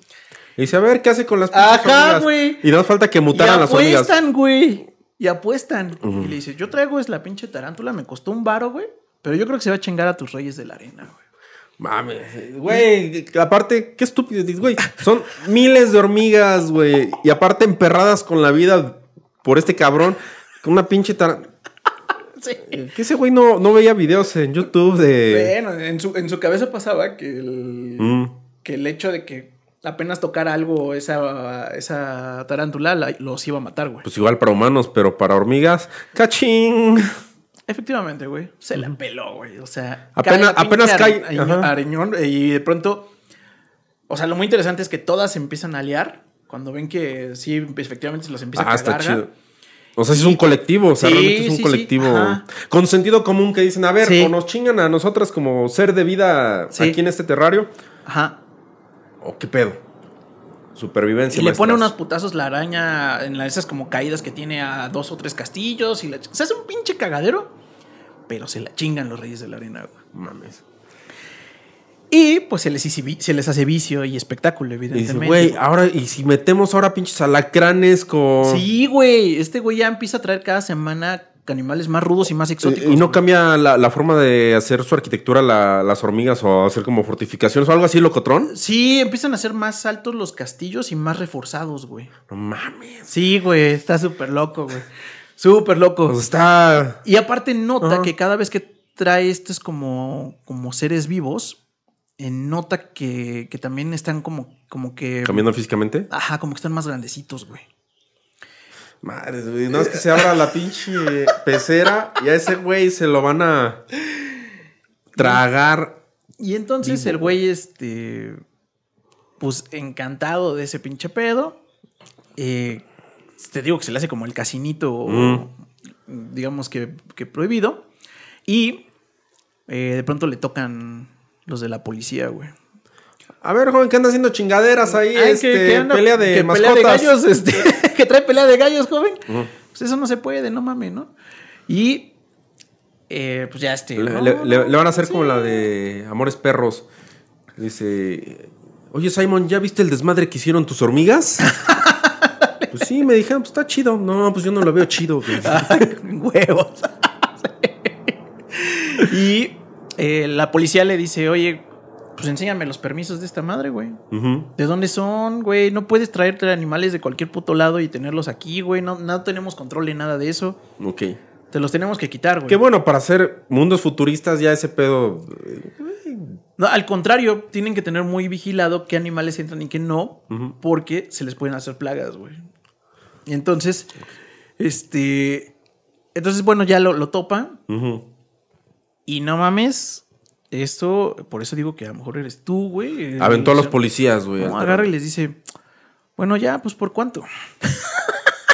Y dice, a ver, ¿qué hace con las Ajá, güey. Y no falta que Y mutaran las hormigas. apuestan, güey. Y apuestan. Y le dice, yo traigo es la pinche tarántula, me costó un varo, güey. Pero yo creo que se va a chingar a tus reyes de la arena, güey. Mames, güey, aparte, qué estúpido, güey. Son miles de hormigas, güey. Y aparte emperradas con la vida por este cabrón. Con una pinche tar... Sí. Que ese güey no, no veía videos en YouTube de... Bueno, en su, en su cabeza pasaba que el, Mm. que el hecho de que apenas tocara algo esa, esa tarántula la- los iba a matar, güey. Pues igual para humanos, pero para hormigas, ¡cachín! Efectivamente, güey. Se la peló, güey. O sea, Apenas- pinche apenas cae, areñón- y de pronto. O sea, lo muy interesante es que todas se empiezan a aliar. Cuando ven que sí, efectivamente se los empieza Ah, a está chido. O sea, es un colectivo, o sea, Sí, realmente es un sí, colectivo con sentido común que dicen, a ver, o nos chingan a nosotras como ser de vida aquí en este terrario, Ajá. O qué pedo. Supervivencia. Y le pone unos putazos la araña en esas como caídas que tiene a dos o tres castillos. Y la, se hace un pinche cagadero. Pero se la chingan los reyes de la arena, güey. Mames. Y pues se les, se hace vicio y espectáculo, evidentemente. güey, ahora, y si metemos ahora pinches alacranes con. Sí, güey. Este güey ya empieza a traer cada semana animales más rudos y más exóticos. Eh, Y no cambia la, la forma de hacer su arquitectura la- las hormigas o hacer como fortificaciones o algo así, locotrón. Sí, empiezan a ser más altos los castillos y más reforzados, güey. No mames. Sí, güey, está súper loco, güey. Súper loco. Pues está. Y aparte nota que cada vez que trae estos como, como seres vivos. eh, nota que, que también están como, como que. ¿Cambiando físicamente? Ajá, como que están más grandecitos, güey. Madre, güey. No es que se abra la pinche pecera y a ese güey se lo van a tragar. Y entonces Vivo. el güey, este. Pues encantado de ese pinche pedo. eh, te digo que se le hace como el casinito, Mm. digamos que, que prohibido. Y eh, de pronto le tocan los de la policía, güey. A ver, joven, ¿qué anda haciendo chingaderas ahí? Ay, este, que- que anda- pelea de que mascotas. pelea de gallos, este, <laughs> <laughs> que trae pelea de gallos, joven. Pues eso no se puede, no mames, ¿no? Y eh, pues ya este. Le, no, le- no, le- le van a hacer sí. como la de Amores Perros. Dice, oye Simon, ¿ya viste el desmadre que hicieron tus hormigas? <laughs> pues sí, me dijeron, pues está chido. No, pues yo no lo veo chido. güey. huevos. y eh, la policía le dice, oye, pues enséñame los permisos de esta madre, güey. ¿De dónde son, güey? No puedes traerte animales de cualquier puto lado y tenerlos aquí, güey. No, no tenemos control en nada de eso. Ok. Te los tenemos que quitar, güey. Qué bueno, para hacer mundos futuristas ya ese pedo... eh, No, al contrario, tienen que tener muy vigilado qué animales entran y qué no, porque se les pueden hacer plagas, güey. Y entonces, este. Entonces, bueno, ya lo, lo topa. Y no mames, esto, por eso digo que a lo mejor eres tú, güey. Aventó a los policías. policías, güey. No, agarra y les dice, bueno, ya, pues por cuánto. <laughs>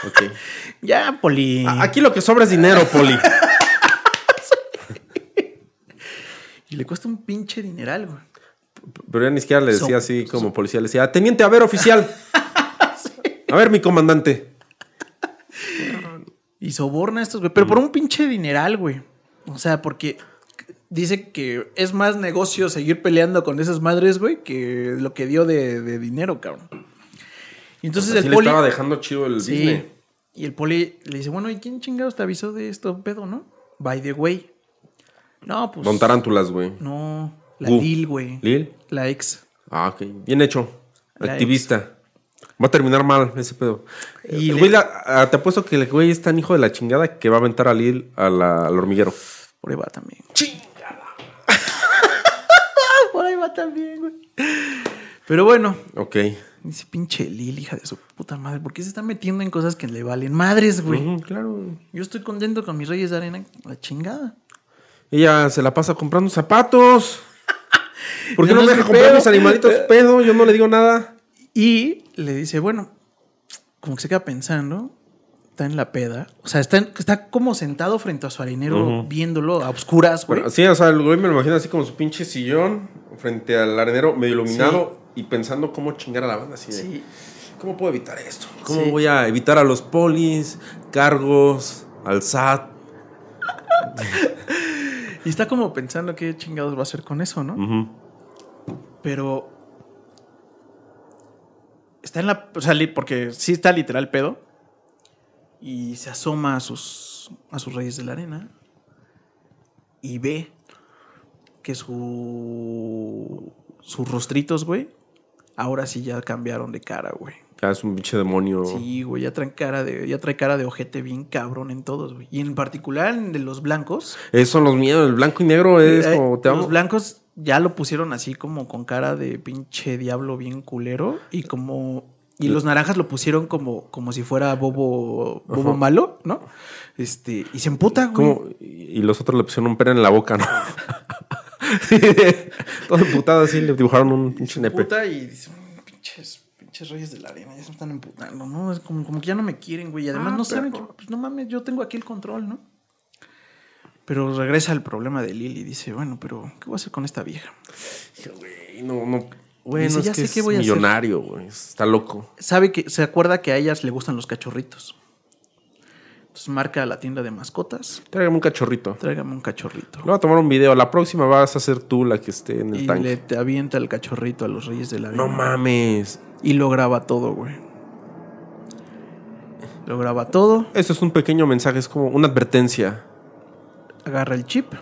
Ok. Ya, poli. Aquí lo que sobra es dinero, Poli. <laughs> Y le cuesta un pinche dineral, güey. Pero ya ni siquiera le decía So- así como policía, le decía, teniente, a ver, oficial. <laughs> A ver, mi comandante. Y soborna a estos, güey. Pero por un pinche dineral, güey. O sea, porque dice que es más negocio seguir peleando con esas madres, güey, que lo que dio de, de dinero, cabrón. Y entonces Así el le poli. estaba dejando chido el Sí. business. Y el poli le dice, bueno, ¿y quién chingados te avisó de esto, pedo, no? By the way. No, pues. Don Tarántulas, güey. No, la. Lil, güey. ¿Lil? La ex. Ah, ok. Bien hecho. La Activista. Va a terminar mal ese pedo. Y El le- güey, la- te apuesto que el güey es tan hijo de la chingada que va a aventar a Lil a la- al hormiguero. Por ahí va también. Por también, güey. Pero bueno, Ok. dice pinche Lil, hija de su puta madre. ¿Por qué se está metiendo en cosas que le valen madres, güey? Claro. Yo estoy contento con mis reyes de arena. La chingada. Ella se la pasa comprando zapatos. <laughs> ¿Por qué No, me deja comprar mis animalitos pedo? Yo no le digo nada. Y le dice, bueno, como que se queda pensando, está en la peda. O sea, está, en- está como sentado frente a su arenero Ujú. viéndolo a oscuras, güey. Bueno, sí, o sea, el güey me lo imagino así como su pinche sillón frente al arenero medio iluminado y pensando cómo chingar a la banda así de, Sí. ¿Cómo puedo evitar esto? ¿Cómo Sí. voy a evitar a los polis, cargos, al SAT? <laughs> Y está como pensando qué chingados va a hacer con eso, ¿no? Pero. Está en la. O sea, porque sí está literal pedo. Y se asoma a sus. a sus reyes de la arena. Y ve que su. sus rostritos, güey. Ahora sí ya cambiaron de cara, güey. Ya es un pinche demonio. Sí, güey, ya traen cara de. Ya trae cara de ojete bien cabrón en todos, güey. Y en particular en de los blancos. Esos son los miedos. El blanco y negro es Eh, como te amo. Los blancos ya lo pusieron así como con cara de pinche diablo bien culero y como y los naranjas lo pusieron como como si fuera bobo bobo Ajá. malo, ¿no? Este, y se emputa, güey. Como- y los otros le pusieron un pera en la boca, ¿no? <laughs> Todo emputado así, le dibujaron un pinche nepe. emputa y dice, "Mm, pinches pinches reyes de la arena, ya se están emputando, ¿no? Es como, como que ya no me quieren, güey. Y además Ah, no saben que, pues no mames, yo tengo aquí el control, ¿no? Pero regresa al problema de Lili y dice, bueno, pero ¿qué voy a hacer con esta vieja? Güey, no, no. Bueno, Dice, es "Ya que sé es qué voy a hacer". millonario, güey. Está loco. sabe que se acuerda que a ellas le gustan los cachorritos. Entonces marca a la tienda de mascotas, Tráigame un cachorrito. tráigame un cachorrito. Le voy a tomar un video. La próxima vas a ser tú la que esté en el Y tanque. le te avienta el cachorrito a los reyes de la arena. No mames. Y lo graba todo, güey. Lo graba todo, Eso es un pequeño mensaje, es como una advertencia. agarra el chip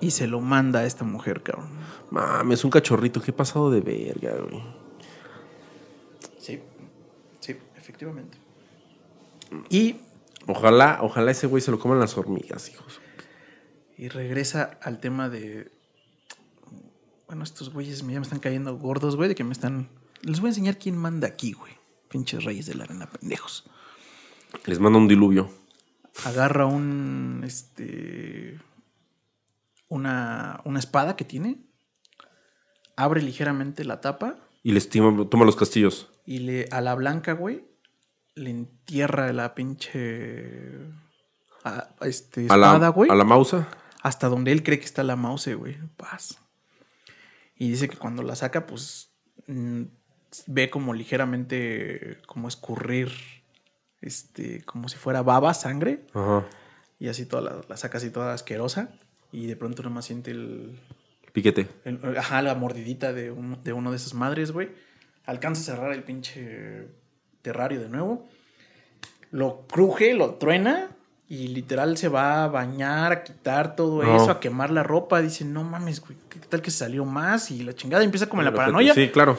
y se lo manda a esta mujer, cabrón. Mames, un cachorrito. Qué pasado de verga, güey. Sí, sí, efectivamente. Y Ojalá, ojalá ese güey se lo coman las hormigas, hijos. Y regresa al tema de. Bueno, estos güeyes ya me están cayendo gordos, güey, de que me están. Les voy a enseñar quién manda aquí, güey. Pinches reyes de la arena, pendejos. Les manda un diluvio. Agarra un. Este. Una, una espada que tiene. Abre ligeramente la tapa. Y les toma, toma los castillos. Y le, a la blanca, güey, le entierra la pinche. a- a este, A espada, la, güey. a la mausa. Hasta donde él cree que está la mouse, güey. Paz. Y dice que cuando la saca, pues. mm, ve como ligeramente. como escurrir. Este. como si fuera baba, sangre. Ajá. Y así toda la, la saca así toda asquerosa. Y de pronto nomás siente el. Piquete. el- ajá, la mordidita de, un- de uno de esas madres, güey. Alcanza a cerrar el pinche terrario de nuevo. Lo cruje, lo truena. Y literal se va a bañar, a quitar todo No. eso, a quemar la ropa. Dice, no mames, güey, ¿qué tal que salió más? Y la chingada empieza como la paranoia. Sí, claro.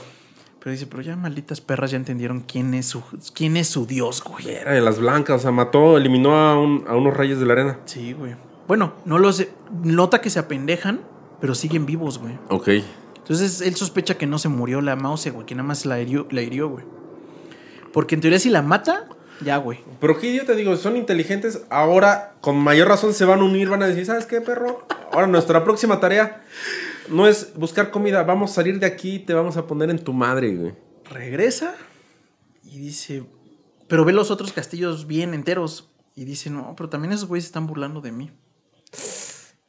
Pero dice, pero ya malditas perras ya entendieron quién es su, quién es su dios, güey. Era de las blancas, o sea, mató, eliminó a, un- a unos reyes de la arena. Sí, güey. Bueno, no los... Nota que se apendejan, pero siguen vivos, güey. Ok. Entonces él sospecha que no se murió la mouse, güey, que nada más la hirió, la hirió, güey. Porque en teoría si la mata, ya, güey. Pero qué yo te digo, son inteligentes. Ahora, con mayor razón, se van a unir, van a decir, ¿sabes qué, perro? Ahora nuestra próxima tarea no es buscar comida, vamos a salir de aquí y te vamos a poner en tu madre, güey. Regresa y dice, pero ve los otros castillos bien enteros. Y dice, no, pero también esos güeyes están burlando de mí.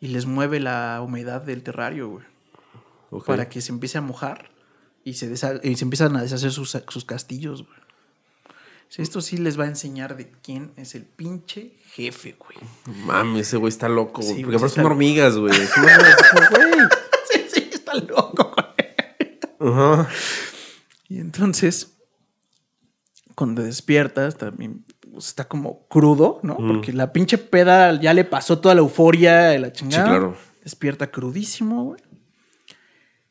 Y les mueve la humedad del terrario, güey. Para que se empiece a mojar y se, y se empiezan a deshacer sus, sus castillos, güey. Esto sí les va a enseñar de quién es el pinche jefe, güey. Mami, ese güey está loco, güey. Sí, porque aparte son hormigas, güey. <laughs> Son hormigas, güey. Sí, sí, está loco, güey. Ajá. Y entonces, cuando despiertas, también pues, está como crudo, ¿no? Porque la pinche peda ya le pasó toda la euforia de la chingada. Sí, claro. Despierta crudísimo, güey.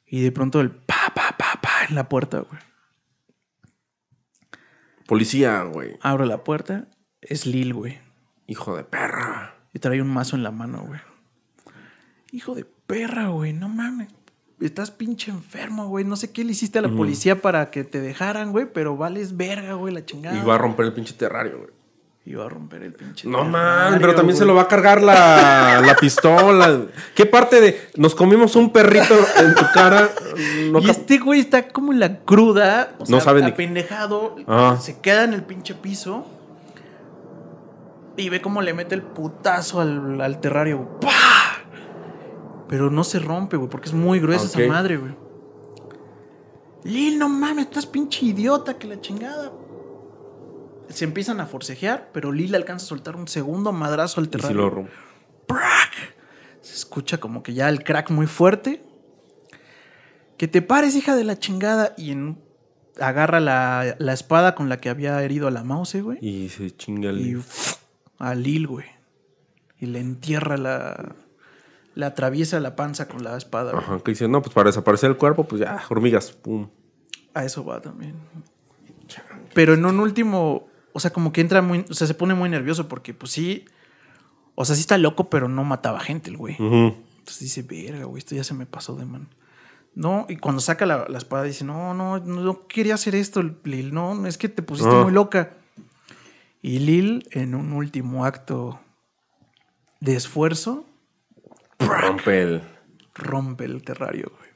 Y de pronto el pa, pa, pa, pa en la puerta, güey. Policía, güey. Abro la puerta, es Lil, güey. Hijo de perra. Y trae un mazo en la mano, güey. Hijo de perra, güey, no mames. Estás pinche enfermo, güey. No sé qué le hiciste a la policía para que te dejaran, güey, pero vales verga, güey, la chingada. Y va a romper el pinche terrario, güey. Y va a romper el pinche. No man, pero también se lo va a cargar la, <laughs> la pistola. ¿Qué parte de nos comimos un perrito en tu cara? No y este güey está como en la cruda, o No sea, sabe ni- apendejado, Ah. se queda en el pinche piso y ve cómo le mete el putazo al, al terrario. ¡Pah! Pero no se rompe, güey, porque es muy gruesa esa madre, güey. Lil, no mames, estás pinche idiota, que la chingada. Se empiezan a forcejear, pero Lil alcanza a soltar un segundo madrazo al Y si lo rompe. Se escucha como que ya el crack muy fuerte. Que te pares, hija de la chingada. Y en- agarra la, la espada con la que había herido a la mouse, güey. Y se chinga el. Y uf, a Lil, güey. Y le entierra la. Le atraviesa la panza con la espada. Ajá, que dice, no, pues para desaparecer el cuerpo, pues ya, hormigas, pum. A eso va también. Pero en un último. O sea, como que entra muy. O sea, se pone muy nervioso porque, pues sí. O sea, sí está loco, pero no mataba gente el güey. Entonces dice, verga, güey, esto ya se me pasó de mano. No, y cuando saca la, la espada dice, no, no, no quería hacer esto, Lil, no, es que te pusiste Ah. muy loca. Y Lil, en un último acto de esfuerzo, Rompe el. rompe el terrario, güey.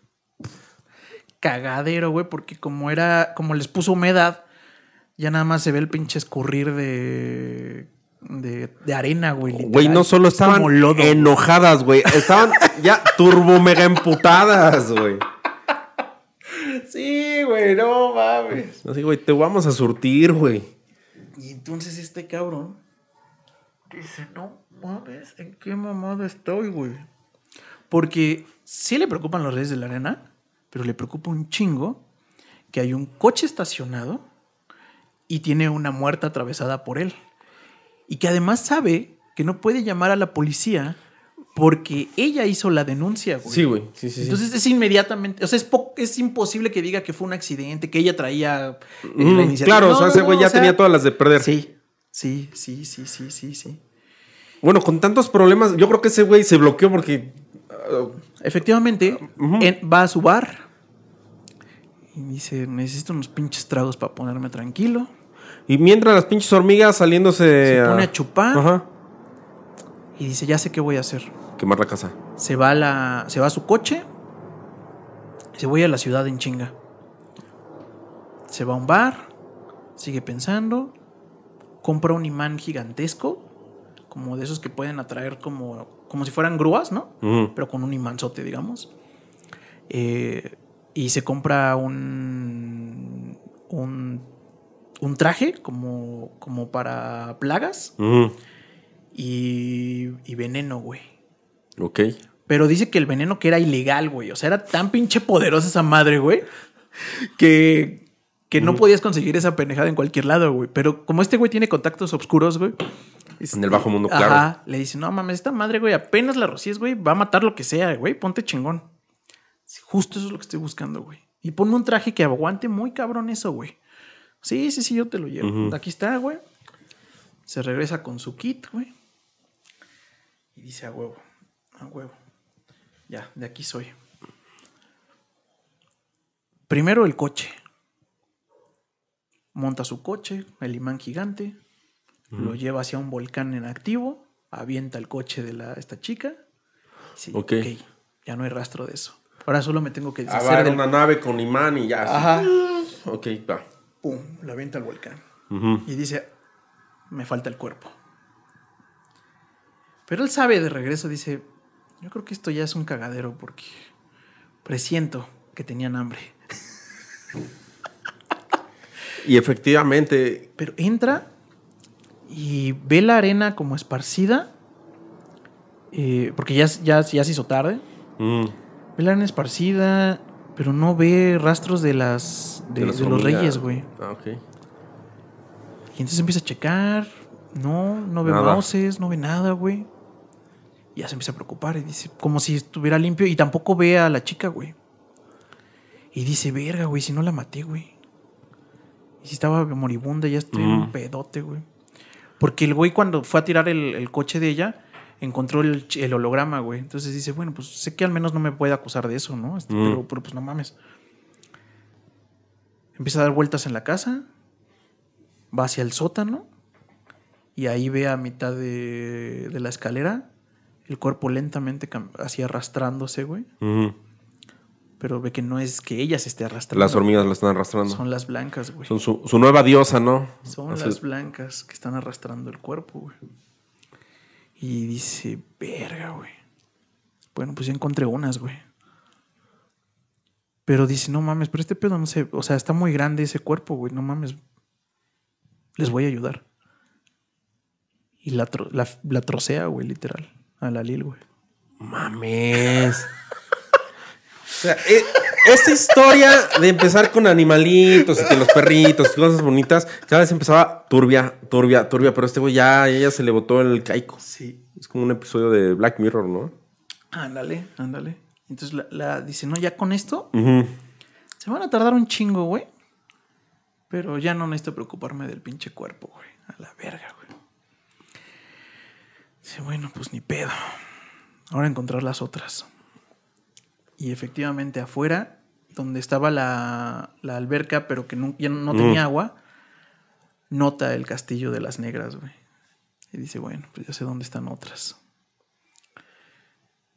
Cagadero, güey, porque como era, como les puso humedad, ya nada más se ve el pinche escurrir de, de, de arena, güey. Güey, no solo Es estaban como lodo, güey. enojadas, güey. Estaban ya turbo mega emputadas, güey. Sí, güey, no mames. Así, güey, te vamos a surtir, güey. Y entonces este cabrón dice, no mames, ¿en qué mamada estoy, güey? Porque sí le preocupan los reyes de la arena, pero le preocupa un chingo que hay un coche estacionado y tiene una muerta atravesada por él. Y que además sabe que no puede llamar a la policía porque ella hizo la denuncia, güey. Sí, güey. Sí, sí, sí. Entonces es inmediatamente, o sea, es, es imposible que diga que fue un accidente, que ella traía eh, Mm, la iniciativa. claro, No, o sea, ese no, güey o ya sea, tenía todas las de perder. Sí, sí, sí, sí, sí, sí, sí. Bueno, con tantos problemas, yo creo que ese güey se bloqueó porque. Uh, Efectivamente, en- va a su bar y dice, necesito unos pinches tragos para ponerme tranquilo. y mientras las pinches hormigas saliéndose. Se pone a chupar Ajá. y dice, ya sé qué voy a hacer. Quemar la casa. Se va a, la, se va a su coche se voy a la ciudad en chinga. Se va a un bar, sigue pensando, compra un imán gigantesco, como de esos que pueden atraer como, como si fueran grúas, ¿no? Pero con un imanzote, digamos. Eh, y se compra un, un, un traje como, como para plagas y, y veneno, güey. Ok. Pero dice que el veneno que era ilegal, güey. O sea, era tan pinche poderosa esa madre, güey. Que, que no podías conseguir esa pendejada en cualquier lado, güey. Pero como este güey tiene contactos oscuros, güey. En el bajo mundo, claro. Ajá. Le dice, no mames, esta madre, güey, apenas la rocíes, güey, va a matar lo que sea, güey. Ponte chingón. Justo eso es lo que estoy buscando, güey. Y ponme un traje que aguante muy cabrón eso, güey. Sí, sí, sí, yo te lo llevo. Aquí está, güey. Se regresa con su kit, güey. Y dice a huevo, a huevo. Ya, de aquí soy. Primero el coche. Monta su coche, el imán gigante, lo lleva hacia un volcán en activo, avienta el coche de la, esta chica. Sí, Ok. ok, ya no hay rastro de eso. Ahora solo me tengo que deshacer va, era del... una nave con imán y ya. así. Ajá. Ok, va. Pum, lo avienta al volcán. Y dice, me falta el cuerpo. Pero él sabe de regreso, dice, yo creo que esto ya es un cagadero porque presiento que tenían hambre. Y efectivamente, Pero entra y ve la arena como esparcida, eh, porque ya, ya, ya se hizo tarde. mm, Ve la arena esparcida, pero no ve rastros de las de, las de los reyes, güey. Ah, ok. Y entonces empieza a checar. No, no ve Nada. mouses, no ve nada, güey. Y ya se empieza a preocupar y dice, como si estuviera limpio. Y tampoco ve a la chica, güey. Y dice, verga, güey, si no la maté, güey. Y si estaba moribunda, ya estoy en un pedote, güey. Porque el güey cuando fue a tirar el, el coche de ella, encontró el, holograma, güey. Entonces dice, bueno, pues sé que al menos no me puede acusar de eso, ¿no? Este, Mm. pero, pero pues no mames. Empieza a dar vueltas en la casa, va hacia el sótano y ahí ve a mitad de, de la escalera el cuerpo lentamente así arrastrándose, güey. Pero ve que no es que ella se esté arrastrando. Las hormigas la están arrastrando. Son Son, las blancas, güey. su, su nueva diosa, ¿no? Son Así- las blancas que están arrastrando el cuerpo, güey. Y dice, verga, güey. Bueno, pues ya encontré unas, güey. Pero dice, no mames, pero este pedo no sé, o sea, está muy grande ese cuerpo, güey, no mames. Les voy a ayudar. Y la, la trocea, güey, literal, a la Lil, güey. Mames. <laughs> sea, eh, esta historia de empezar con animalitos y que los perritos y cosas bonitas, cada vez empezaba turbia, turbia, turbia, pero este güey ya, se le botó el caico. Sí. Es como un episodio de Black Mirror, ¿no? Ándale, ándale. Entonces la, la- dice, no, ya con esto. Se van a tardar un chingo, güey. Pero ya no necesito preocuparme del pinche cuerpo, güey. A la verga, güey. Dice, bueno, pues ni pedo. Ahora encontrar las otras. Y efectivamente afuera, donde estaba la, la alberca, pero que no, ya no Mm. tenía agua, nota el castillo de las negras, güey. Y dice, bueno, pues ya sé dónde están otras.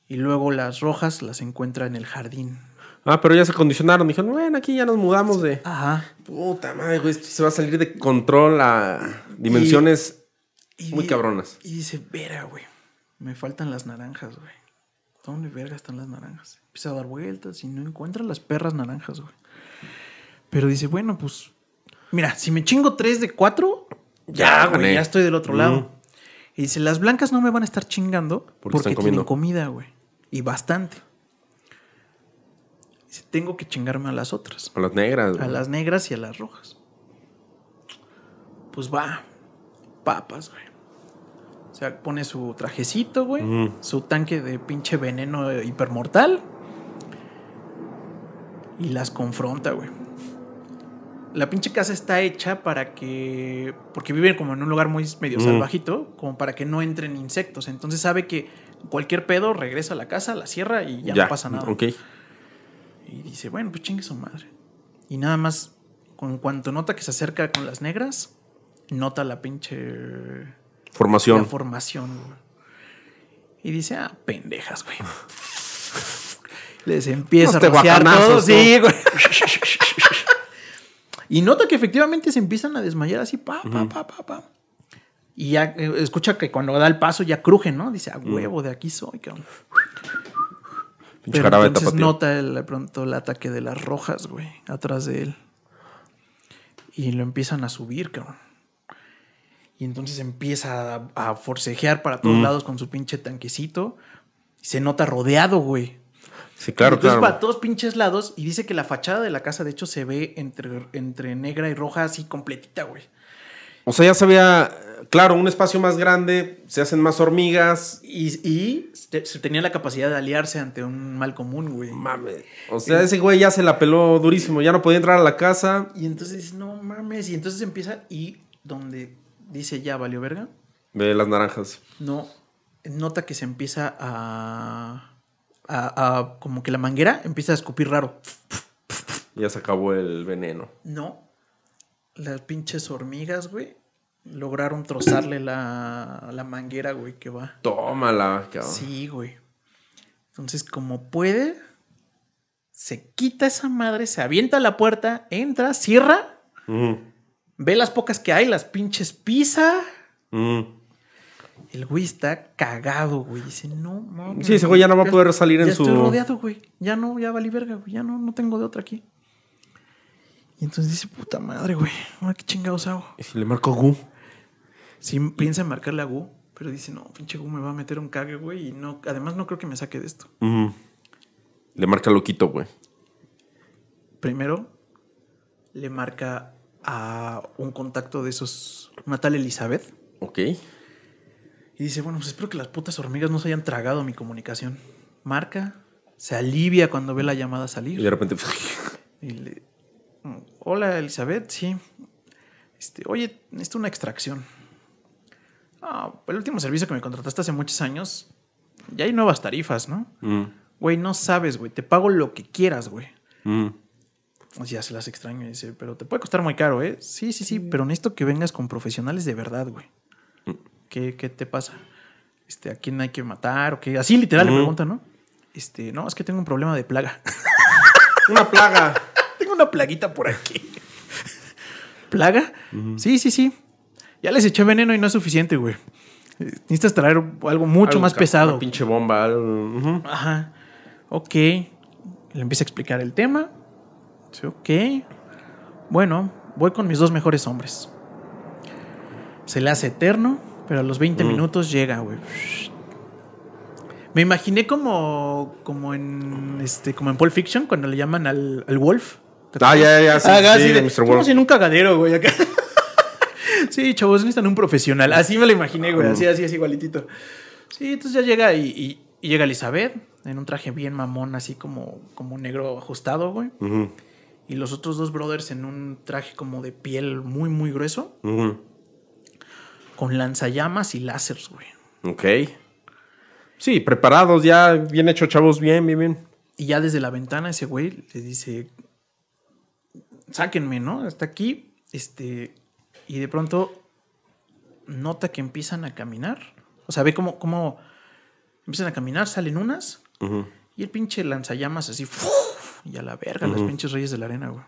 Y luego las rojas las encuentra en el jardín. Ah, pero ya se condicionaron. Dijeron, bueno, aquí ya nos mudamos de. Ajá. Puta madre, güey, esto se va a salir de control a dimensiones Y muy cabronas. Y dice, verga, güey. Me faltan las naranjas, güey. ¿Dónde verga están las naranjas? Empieza a dar vueltas y no encuentra las perras naranjas, güey. Pero dice, bueno, pues. Mira, si me chingo tres de cuatro, ya, Ya, güey, gané. ya estoy del otro lado. Y dice, las blancas no me van a estar chingando Porque porque, tienen comida, güey. Y bastante. Dice, tengo que chingarme a las otras. A las negras. A güey. las negras y a las rojas. Pues va. Papas, güey. O sea, pone su trajecito, güey. Su tanque de pinche veneno hipermortal. Y las confronta, güey. La pinche casa está hecha para que. Porque viven como en un lugar muy medio Mm. salvajito, como para que no entren insectos. Entonces sabe que cualquier pedo regresa a la casa, la cierra y ya, no pasa nada. Ok. Y dice, bueno, pues chingue su madre. Y nada más, con cuanto nota que se acerca con las negras, nota la pinche. La Formación. formación, güey. Y dice, ah, pendejas, güey. <laughs> Les empieza a rociar todo. Sí, güey. <laughs> Y nota que efectivamente se empiezan a desmayar así, pa, pa, pa, pa, pa. Y ya eh, escucha que cuando da el paso ya crujen, ¿no? Dice, a huevo, de aquí soy, cabrón. Pinche Pero entonces nota el- de pronto el ataque de las rojas, güey, atrás de él. Y lo empiezan a subir, cabrón. Y entonces empieza a, a forcejear para todos Mm. lados con su pinche tanquecito. Y se nota rodeado, güey. Sí, claro, entonces claro. va a todos pinches lados y dice que la fachada de la casa, de hecho, se ve entre, entre negra y roja así completita, güey. O sea, ya sabía, claro, un espacio más grande, se hacen más hormigas. Y, y se se tenía la capacidad de aliarse ante un mal común, güey. Mames. O sea, ese güey ya se la peló durísimo, ya no podía entrar a la casa. Y entonces dice, no mames. Y entonces empieza y donde dice ya valió verga, Ve las naranjas. no, nota que se empieza a, a, a- como que la manguera empieza a escupir raro. Ya se acabó el veneno. No, las pinches hormigas, güey, lograron trozarle la, la manguera, güey, que va. Tómala, cabrón. Sí, güey. Entonces, como puede, se quita esa madre, se avienta a la puerta, entra, cierra, ve las pocas que hay, las pinches pisa. ujú. El güey está cagado, güey. Dice, no, mames. Sí, ese güey ya no va a poder salir en ya su- Estoy rodeado, güey. Ya no, ya valí verga, güey. Ya no, no tengo de otra aquí. Y entonces dice, puta madre, güey. Ahora qué chingados hago. ¿Y si le marco Gu? Sí, piensa en marcarle a Gu, pero dice, no, pinche Gu me va a meter un cague, güey. Y no, además no creo que me saque de esto. Le marca loquito, güey. Primero, le marca a un contacto de esos, una tal Elizabeth. Ok. Y dice, bueno, pues espero que las putas hormigas no se hayan tragado mi comunicación. Marca, se alivia cuando ve la llamada salir. Y de repente. <laughs> Y le, "Mm, Hola, Elizabeth, sí. Este, oye, necesito una extracción. Ah, el último servicio que me contrataste hace muchos años, ya hay nuevas tarifas, ¿no? Mm, Güey, no sabes, güey, te pago lo que quieras, güey. mm. Ya se las extraño y dice, pero te puede costar muy caro, ¿eh? Sí, sí, sí, pero necesito que vengas con profesionales de verdad, güey. ¿Qué, qué te pasa? Este, ¿A quién hay que matar? ¿O qué? Así literal le Ujú. pregunta, ¿no? Este, no, es que tengo un problema de plaga. <laughs> Una plaga. <laughs> tengo una plaguita por aquí. <laughs> ¿Plaga? Sí, sí, sí. Ya les eché veneno y no es suficiente, güey. Necesitas traer algo mucho Algo más pesado. Una pinche bomba. algo. Ajá. Ok. Le empieza a explicar el tema. Sí, ok. Bueno, voy con mis dos mejores hombres. Se le hace eterno, pero a los 20 Mm. minutos llega, güey. Me imaginé como, como en este, como en Pulp Fiction, cuando le llaman al, al Wolf. ¿Te Ah, ya, ya. Sí, Haga sí, así de, Mr. Wolf. en un cagadero, güey, acá. <laughs> sí, chavos, necesitan un profesional. Así me lo imaginé, güey. Así, así, así, igualitito. Sí, entonces ya llega y, y- y llega Elizabeth en un traje bien mamón, así como, como negro ajustado, güey. Ujú, Y los otros dos brothers en un traje como de piel muy, muy grueso, con lanzallamas y láseres, güey. Ok. Sí, preparados ya, bien hecho, chavos, bien, bien, bien. Y ya desde la ventana ese güey le dice, sáquenme, ¿no? Hasta aquí, este, y de pronto nota que empiezan a caminar. O sea, ve cómo, cómo empiezan a caminar, salen unas, y el pinche lanzallamas así, ¡fuf! Y a la verga, los pinches reyes de la arena, güey.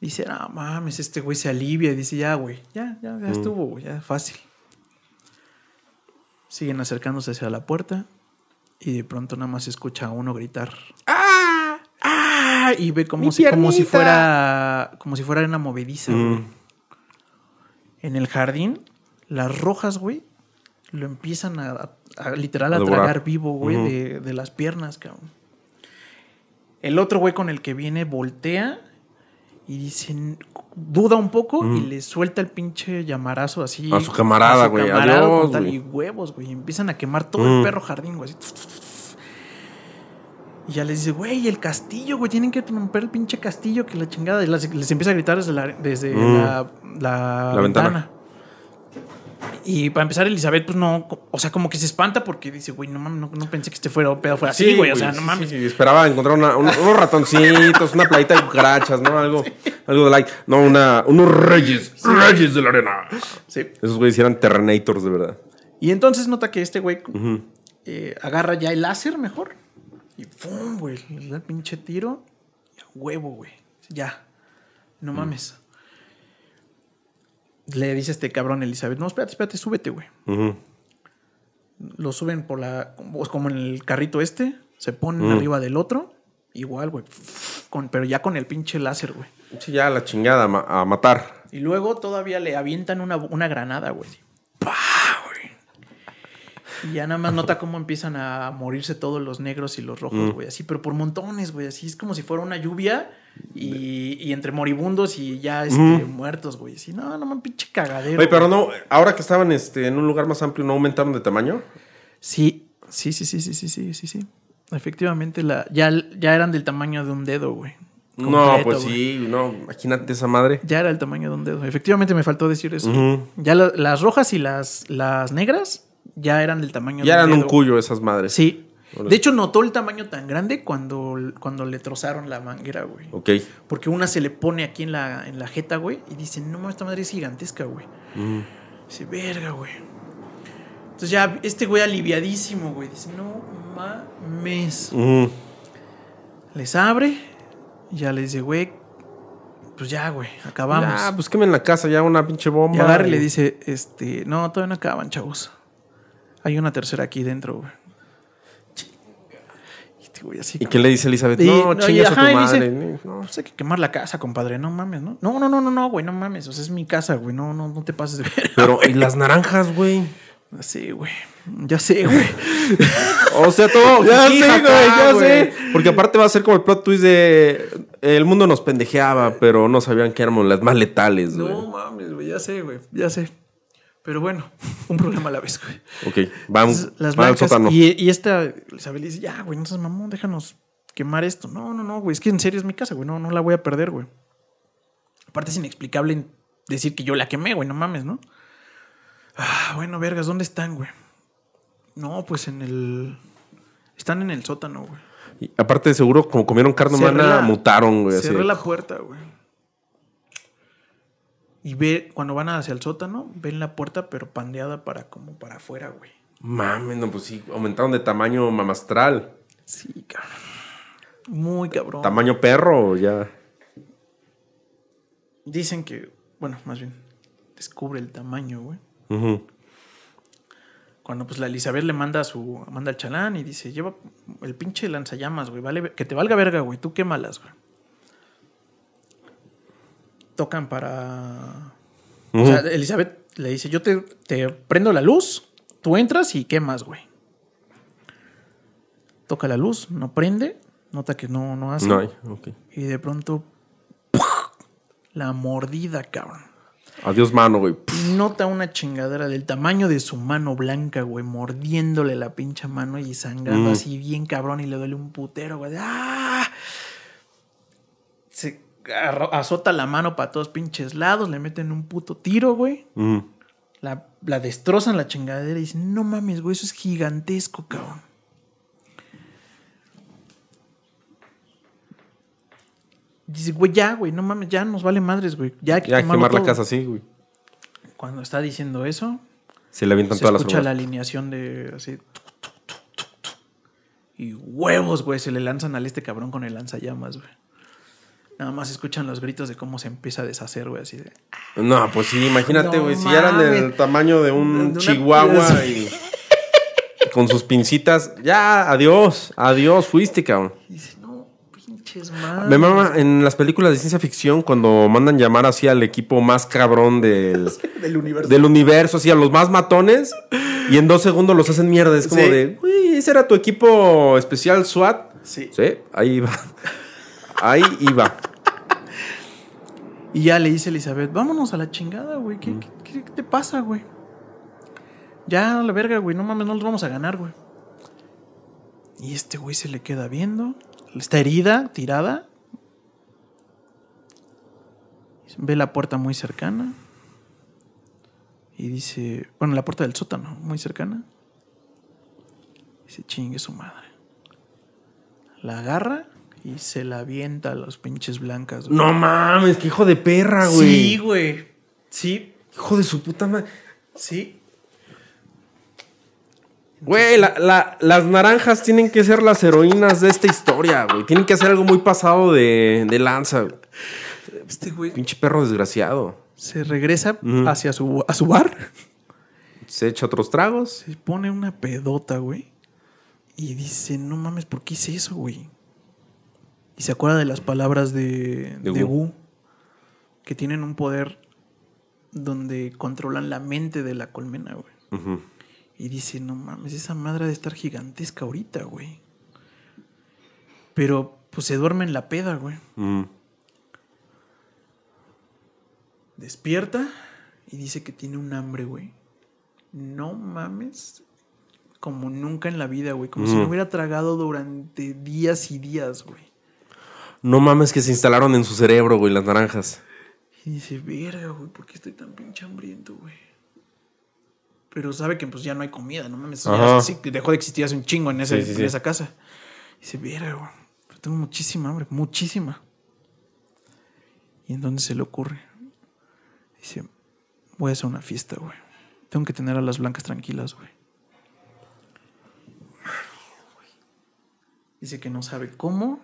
Dice, no mames, este güey se alivia y dice, ya, güey, ya, ya, ya estuvo, güey, ya, fácil. Siguen acercándose hacia la puerta y de pronto nada más se escucha a uno gritar, ¡ah! ¡ah! Y ve como, ¡Mi si, como si fuera, como si fuera una movediza, güey. Mm. En el jardín, las rojas, güey, lo empiezan a, a- literal A tragar vivo, güey, de, de las piernas, cabrón. El otro güey con el que viene voltea y dice, duda un poco y Ujú. le suelta el pinche llamarazo así. A su camarada, güey, adiós, tal-. Y huevos, güey. Empiezan a quemar todo Mm. el perro jardín, güey. Y ya les dice, güey, el castillo, güey, tienen que romper el pinche castillo, que la chingada. Y les empieza a gritar desde la, desde Mm. la, la La ventana. ventana. Y para empezar, Elizabeth, pues no, o sea, como que se espanta porque dice, güey, no mames, no, no pensé que este fuera pedo fuera así, güey, o sea, no mames. sí, sí, esperaba encontrar una- unos ratoncitos, una playita de cucarachas, ¿no? Algo, algo de like. No, una, unos reyes, reyes de la arena. Sí. Esos güeyes eran Terrenators, de verdad. Y entonces nota que este güey eh, agarra ya el láser mejor. Y ¡pum! güey. Le da el pinche tiro. Y a huevo, güey. Ya. No mames. Le dice este cabrón Elizabeth: No, espérate, espérate, súbete, güey. Lo suben por la. Como en el carrito este. Se ponen arriba del otro. Igual, güey. Con, pero ya con el pinche láser, güey. Sí, ya la chingada, ma- a matar. Y luego todavía le avientan una, una granada, güey. ¡Pah, güey! Y ya nada más nota cómo empiezan a morirse todos los negros y los rojos, Mm. güey. Así, pero por montones, güey. Así es como si fuera una lluvia y, y entre moribundos y ya este, Mm. muertos, güey. Así, no, no, man, pinche cagadero. Oye, pero no, ahora que estaban este, en un lugar más amplio, ¿no aumentaron de tamaño? Sí, sí, sí, sí, sí, sí, sí, sí, sí. Efectivamente, la, ya, ya eran del tamaño de un dedo, güey. no, pues sí, no, imagínate esa madre. Ya era el tamaño de un dedo. Efectivamente, me faltó decir eso. Ya la- las rojas y las, las negras ya eran del tamaño Ya de eran un dedo. cuyo esas madres. Sí. De hecho, notó el tamaño tan grande cuando, cuando le trozaron la manguera, güey. Ok. Porque una se le pone aquí en la, en la jeta, güey, y dice, no mames, esta madre es gigantesca, güey. Ujú. Dice, verga, güey. Entonces ya este güey aliviadísimo, güey. Dice, no mames. Ujú. Les abre, ya le dice, güey, pues ya, güey, acabamos. Ya, pues quemen la casa, ya una pinche bomba. y agarra y le dice, este, no, todavía no acaban, chavos. Hay una tercera aquí dentro, güey. Y güey así. ¿Y qué le dice Elizabeth? Y- no, chingas a tu madre. dice- No. Pues hay que quemar la casa, compadre. No mames, ¿no? No, no, no, no, no, güey, no mames. O sea, es mi casa, güey. No, no, no te pases de ver. Pero, ¿y las naranjas, güey? Sí, güey. Ya sé, güey. <laughs> O sea, todo. Ya sé, güey, ya sé. Porque aparte va a ser como el plot twist de. El mundo nos pendejeaba, pero no sabían que éramos las más letales, güey. No mames, güey. Ya sé, güey. Ya sé. Pero bueno, un problema a la vez, güey. Ok, vamos. Las van al. Y, y esta Isabel dice, ya, güey, no seas mamón, déjanos quemar esto. No, no, no, güey. Es que en serio es mi casa, güey. No, no la voy a perder, güey. Aparte es inexplicable decir que yo la quemé, güey. No mames, ¿no? Ah, bueno, vergas, ¿dónde están, güey? No, pues en el... Están en el sótano, güey. Y aparte, seguro, como comieron carne humana, mutaron, güey. así Cerré de- la puerta, güey. Y ve, cuando van hacia el sótano, ven la puerta, pero pandeada para como para afuera, güey. Mames, no, pues sí, aumentaron de tamaño mamastral. Sí, cabrón. Muy cabrón. Tamaño perro, ya. Dicen que, bueno, más bien, descubre el tamaño, güey. Cuando pues la Elizabeth le manda a su, manda al chalán y dice, lleva el pinche lanzallamas, güey, vale, que te valga verga, güey, tú quémalas, güey. Tocan para... O sea, Elizabeth le dice, yo te, te prendo la luz, tú entras y quemas, güey. Toca la luz, no prende, nota que no, no hace. No hay, ok. Y de pronto, la mordida, cabrón. Adiós, mano, güey. Nota una chingadera del tamaño de su mano blanca, güey, mordiéndole la pincha mano y sangrando Mm. así bien cabrón y le duele un putero, güey. ¡Ah! Se azota la mano para todos pinches lados, le meten un puto tiro, güey. Ujú. La, la destrozan la chingadera y dicen, no mames, güey, eso es gigantesco, cabrón. Dice, güey, ya, güey, no mames, ya nos vale madres, güey. Ya hay que Ya quemar la todo". casa así, güey. Cuando está diciendo eso, Se le avientan se todas las escucha la alineación de así. Y huevos, güey, se le lanzan al este cabrón con el lanzallamas, güey. Nada más escuchan los gritos de cómo se empieza a deshacer, güey, así de. No, pues sí, imagínate, No güey. si ya eran del tamaño de De un chihuahua y con sus pincitas. Ya, adiós, adiós, fuiste, cabrón. Y dice, no, pinches madres. Me mama en las películas de ciencia ficción cuando mandan llamar así al equipo más cabrón del, <laughs> Del universo. del universo, así a los más matones, y en dos segundos los hacen mierda. Es como Sí. de, güey, ese era tu equipo especial SWAT. Sí. Sí, ahí iba. Ahí iba. Y ya le dice Elizabeth, vámonos a la chingada, güey. ¿Qué, qué- qué- qué te pasa, güey? Ya, a la verga, güey. No mames, no los vamos a ganar, güey. Y este güey se le queda viendo. Está herida, tirada. Ve la puerta muy cercana. Y dice, bueno, la puerta del sótano, muy cercana. Dice, chingue su madre. La agarra y se la avienta a los pinches blancas. güey. No mames, qué hijo de perra, güey. Sí, güey. Sí, Hijo de su puta madre. sí. Güey, la- la- las naranjas tienen que ser las heroínas de esta historia, güey. Tienen que hacer algo muy pasado de, de lanza. güey. Este güey Pinche perro desgraciado. se regresa hacia su, a su bar. Se echa otros tragos. Se pone una pedota, güey. Y dice, no mames, ¿por qué hice eso, güey? Y se acuerda de las palabras de, De de Wu. Wu, que tienen un poder donde controlan la mente de la colmena, güey. Y dice, no mames, esa madre de estar gigantesca ahorita, güey. Pero, pues se duerme en la peda, güey. Despierta y dice que tiene un hambre, güey. No mames. Como nunca en la vida, güey. Como si no hubiera tragado durante días y días, güey. No mames que se instalaron en su cerebro, güey, las naranjas. Y dice, verga, güey, ¿por qué estoy tan pinche hambriento, güey? Pero sabe que pues ya no hay comida, no mames. ya sí, dejó de existir hace un chingo en, ese- Sí, sí, en esa casa. Dice, verga, güey, pero tengo muchísima hambre, muchísima. Y entonces se le ocurre. Dice, voy a hacer una fiesta, güey. Tengo que tener a las blancas tranquilas, güey. Dice que no sabe cómo,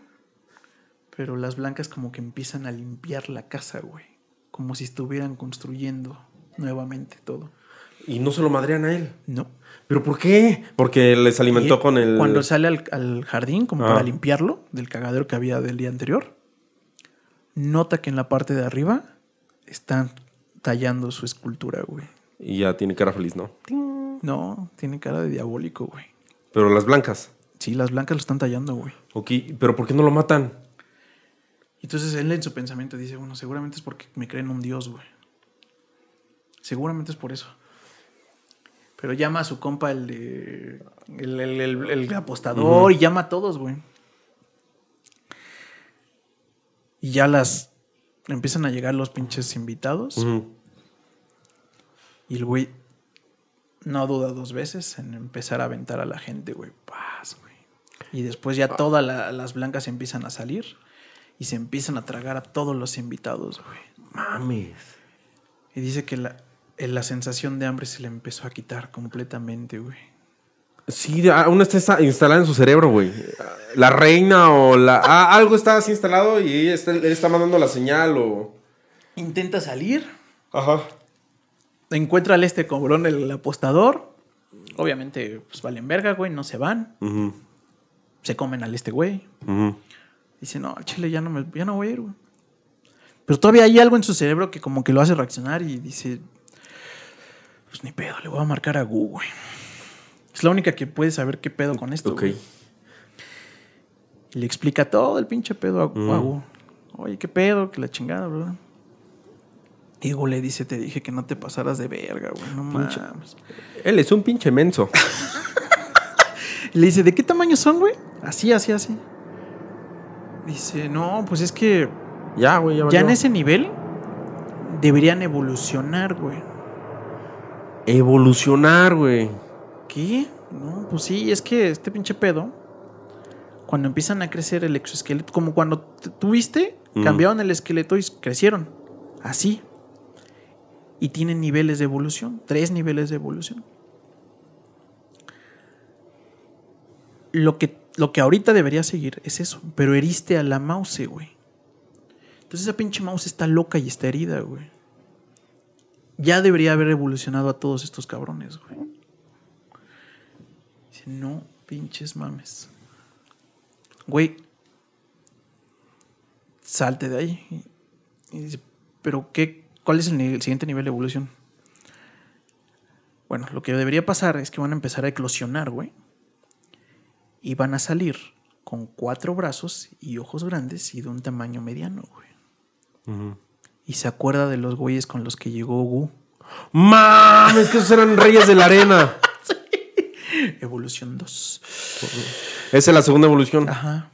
pero las blancas como que empiezan a limpiar la casa, güey. Como si estuvieran construyendo nuevamente todo. Y no se lo madrean a él. No. ¿Pero por qué? Porque les alimentó con el. Cuando sale al, al jardín, como Ah. para limpiarlo del cagadero que había del día anterior, nota que en la parte de arriba están tallando su escultura, güey. Y ya tiene cara feliz, ¿no? No, tiene cara de diabólico, güey. Pero las blancas. Sí, las blancas lo están tallando, güey. Ok, pero ¿por qué no lo matan? Entonces él en su pensamiento dice, bueno, seguramente es porque me creen un dios, güey. Seguramente es por eso. Pero llama a su compa el de- el, el- el- el apostador y llama a todos, güey. Y ya las empiezan a llegar los pinches invitados. Y el güey no duda dos veces en empezar a aventar a la gente, güey. Paz, güey. Y después ya todas la- las blancas empiezan a salir y se empiezan a tragar a todos los invitados, güey. Mames. Y dice que la, eh, la sensación de hambre se le empezó a quitar completamente, güey. Sí, aún está esa- instalada en su cerebro, güey. La reina o la. ah, algo está así instalado y está- él está mandando la señal o. Intenta salir, Ajá. encuentra al este cobrón, el apostador. Obviamente, pues valen verga, güey, no se van. Se comen al este güey. ujú. Dice, no, chile ya no, me, ya no voy a ir, güey. Pero todavía hay algo en su cerebro que como que lo hace reaccionar y dice, pues ni pedo, le voy a marcar a Gu, güey. Es la única que puede saber qué pedo con esto, Ok. güey. Y le explica todo el pinche pedo a, Mm. a Gu. Oye, qué pedo, que la chingada, ¿verdad? Y Gu le dice, te dije que no te pasaras de verga, güey, no Pinche- mames. Él es un pinche menso. <laughs> Le dice, ¿de qué tamaño son, güey? Así, así, así. Dice, no, pues es que ya, güey, ya en ese nivel deberían evolucionar, güey. Evolucionar, güey. ¿Qué? No, pues sí, es que este pinche pedo, cuando empiezan a crecer el exoesqueleto, como cuando tuviste, Mm. cambiaron el esqueleto y crecieron. Así. Y tienen niveles de evolución, tres niveles de evolución. Lo que, lo que ahorita debería seguir es eso, pero heriste a la mouse, güey. Entonces esa pinche mouse está loca y está herida, güey. Ya debería haber evolucionado a todos estos cabrones, güey. Dice, no, pinches mames. Güey, salte de ahí. Y, dice, pero qué, ¿cuál es el, el siguiente nivel de evolución? Bueno, lo que debería pasar es que van a empezar a eclosionar, güey. Y van a salir con cuatro brazos y ojos grandes y de un tamaño mediano, güey. Y se acuerda de los güeyes con los que llegó Gu. Mames, que esos eran reyes de la arena. <laughs> Evolución 2. Esa es la segunda evolución. Ajá.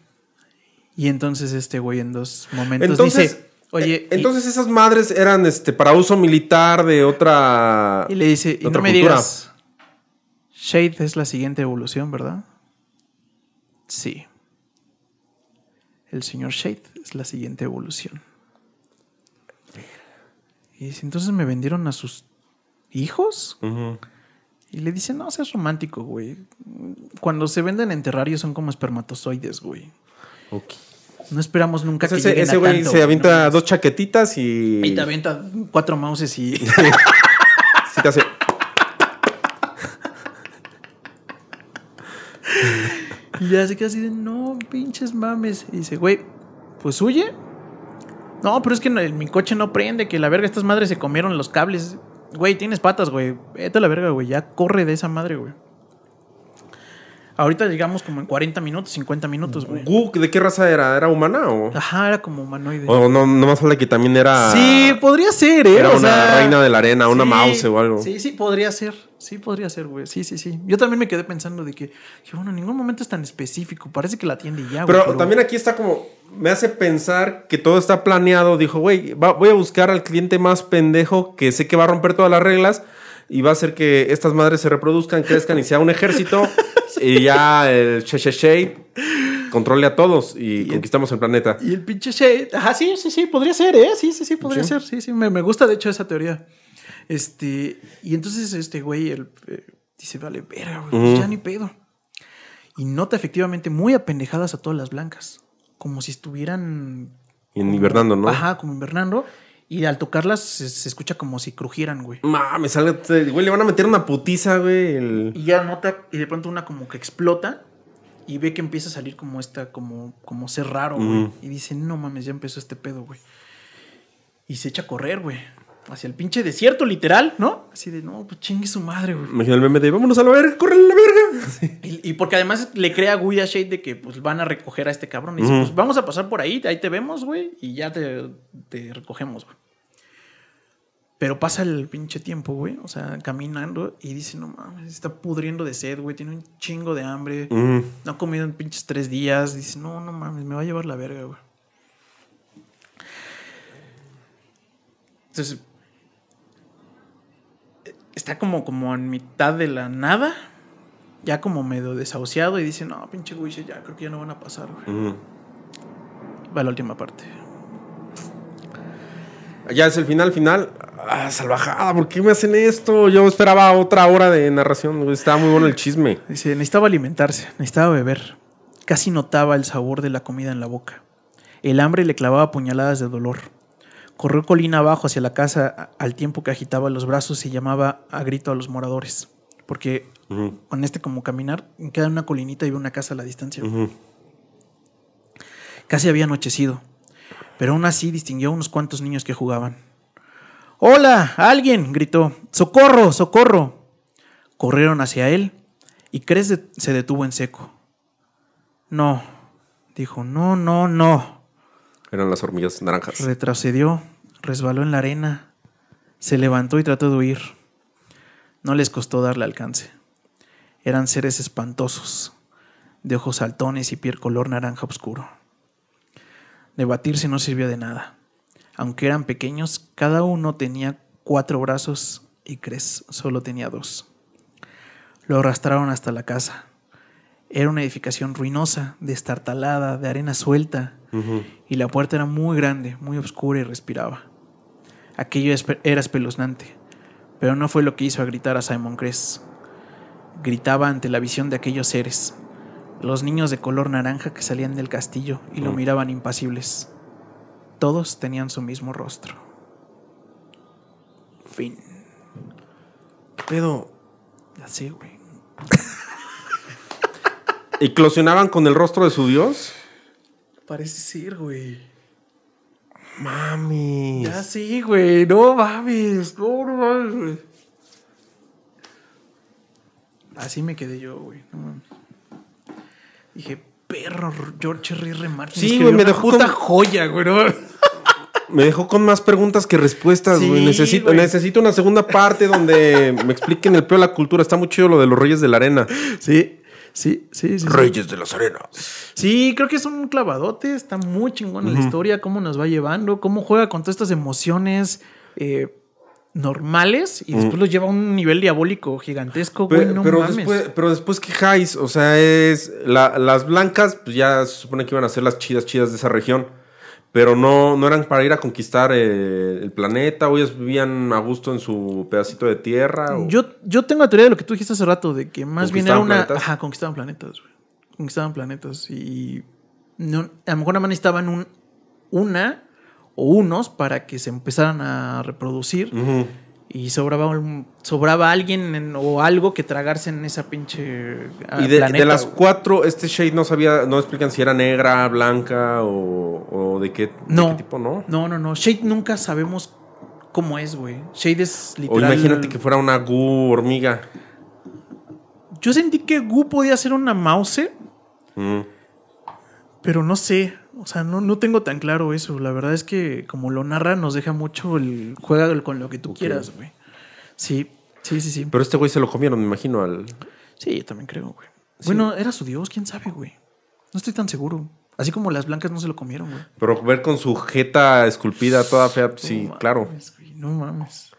Y entonces este güey en dos momentos Entonces, dice, oye, eh, entonces esas madres eran este para uso militar de otra y, le dice, y no me cultura. digas, Shade es la siguiente evolución, ¿verdad? Sí. El señor Shade es la siguiente evolución. Y dice, entonces me vendieron a sus hijos. Y le dice, no seas romántico, güey. Cuando se venden en terrarios son como espermatozoides, güey. Ok. No esperamos nunca Entonces, que ese, lleguen ese a güey se avienta ¿no? dos chaquetitas y, Y te avienta cuatro mouses y... <laughs> <laughs> sí te hace y ya se queda así de, no, pinches mames. Y dice, güey, pues huye. No, pero es que mi coche no prende, que la verga, estas madres se comieron los cables. Güey, tienes patas, güey. Vete a la verga, güey. Ya corre de esa madre, güey. Ahorita llegamos como en 40 minutos, 50 minutos, güey. ¿de qué raza era? ¿Era humana o? Ajá, era como humanoide. O no, no más falta que también era. Sí, podría ser, ¿eh? Era O una sea, reina de la arena, una sí, mouse o algo. Sí, sí, podría ser. Sí, podría ser, güey. Sí, sí, sí. Yo también me quedé pensando de que, bueno, en ningún momento es tan específico. Parece que la atiende y ya, güey. Pero, también aquí está como. Me hace pensar que todo está planeado. Dijo, güey, voy a buscar al cliente más pendejo que sé que va a romper todas las reglas y va a hacer que estas madres se reproduzcan, crezcan y sea un ejército. Y ya el Shade controle a todos y, conquistamos el planeta. Y el pinche Shade. Ajá, sí, sí, sí, podría ser, ¿eh? Sí, sí, sí, podría Sí. ser. Sí, sí, me, me gusta de hecho esa teoría. Este. Y entonces este güey el, eh, dice, vale, verga, güey, pues ya ni pedo. Y nota efectivamente muy apendejadas a todas las blancas. Como si estuvieran. En hibernando, ¿no? Ajá, como invernando. Y al tocarlas se, se escucha como si crujieran, güey. Mames, salga, güey, le van a meter una putiza, güey. el- Y ya nota, y de pronto una como que explota. Y ve que empieza a salir como esta, como, como ser raro, güey. Y dice, no mames, ya empezó este pedo, güey. Y se echa a correr, güey. Hacia el pinche desierto, literal, ¿no? Así de, no, pues chingue su madre, güey. Imagina el meme de vámonos a la verga, corre a la verga. <laughs> Y, y porque además le crea a Gui a Shade de que pues van a recoger a este cabrón. Y dice, pues vamos a pasar por ahí, ahí te vemos, güey, y ya te, te recogemos, güey. Pero pasa el pinche tiempo, güey, o sea, caminando y dice, no mames, está pudriendo de sed, güey, tiene un chingo de hambre. No ha comido en pinches tres días. Dice, no, no mames, me va a llevar la verga, güey. Entonces, está como, como en mitad de la nada, ya como medio desahuciado y dice, no, pinche güey, ya creo que ya no van a pasar, güey. Va la última parte. Ya es el final, final. Ah, salvajada, ¿por qué me hacen esto? Yo esperaba otra hora de narración. güey, Estaba muy bueno el chisme. Dice, necesitaba alimentarse, necesitaba beber. Casi notaba el sabor de la comida en la boca. El hambre le clavaba puñaladas de dolor. Corrió colina abajo hacia la casa al tiempo que agitaba los brazos y llamaba a grito a los moradores. Porque con este como caminar, queda una colinita y ve una casa a la distancia. Casi había anochecido, pero aún así distinguió a unos cuantos niños que jugaban. ¡Hola! ¡Alguien! gritó. ¡Socorro! ¡Socorro! Corrieron hacia él y Cres se detuvo en seco. No, dijo, no, no, no. Eran las hormigas naranjas. Retrocedió, resbaló en la arena, se levantó y trató de huir. No les costó darle alcance. Eran seres espantosos, de ojos saltones y piel color naranja oscuro. Debatirse no sirvió de nada. Aunque eran pequeños, cada uno tenía cuatro brazos y Cres solo tenía dos. Lo arrastraron hasta la casa. Era una edificación ruinosa, destartalada, de arena suelta, y la puerta era muy grande, muy oscura y respiraba. Aquello era espeluznante, pero no fue lo que hizo a gritar a Simon Cress. Gritaba ante la visión de aquellos seres, los niños de color naranja que salían del castillo y lo Mm. miraban impasibles. Todos tenían su mismo rostro. Fin. ¿Qué pedo? Sé, güey. <laughs> ¿Eclosionaban con el rostro de su dios? Parece ser, güey. Mami. Ya sí, güey. No mames. No, no mames, güey. Así me quedé yo, güey. No mames. Dije, perro, George R. R. Martin. Sí, güey, me una dejó puta con- joya, güey. ¿no? Me dejó con más preguntas que respuestas, Sí, güey. Necesito, güey. necesito una segunda parte donde me expliquen el peor de la cultura. Está muy chido lo de los reyes de la arena. Sí. Sí, sí, sí. Reyes de las Arenas. Sí, creo que es un clavadote. Está muy chingón la historia, cómo nos va llevando, cómo juega con todas estas emociones eh, normales y después los lleva a un nivel diabólico gigantesco. güey, Pero, no pero mames. después, pero después quejáis, o sea, es la- las blancas, pues ya se supone que iban a ser las chidas, chidas de esa región, pero no, no eran para ir a conquistar eh, el planeta, o ellos vivían a gusto en su pedacito de tierra. o- Yo, yo tengo la teoría de lo que tú dijiste hace rato, de que más bien era ¿Conquistaban una. planetas? Ajá, conquistaban planetas, güey. Conquistaban planetas. Y. No, a lo mejor nada más necesitaban un, una o unos para que se empezaran a reproducir. Ujú. Y sobraba, un- sobraba alguien en- o algo que tragarse en esa pinche. ah, Y de, planeta, de las güey. cuatro, este Shade no sabía, no explican si era negra, blanca o, o de, qué, de No. qué tipo, ¿no? No, no, no. Shade nunca sabemos cómo es, güey. Shade es O literal. imagínate que fuera una gu hormiga. Yo sentí que Gu podía ser una mouse, Mm. pero no sé. O sea, no, no tengo tan claro eso. La verdad es que, como lo narra, nos deja mucho el juega con lo que tú quieras, güey. Sí, sí, sí, sí. Pero este güey se lo comieron, me imagino, al... Sí, yo también creo, güey. Bueno, era su dios, quién sabe, güey. No estoy tan seguro. Así como las blancas no se lo comieron, güey. Pero ver con su jeta esculpida toda fea, sí, No claro. mames, güey, no mames.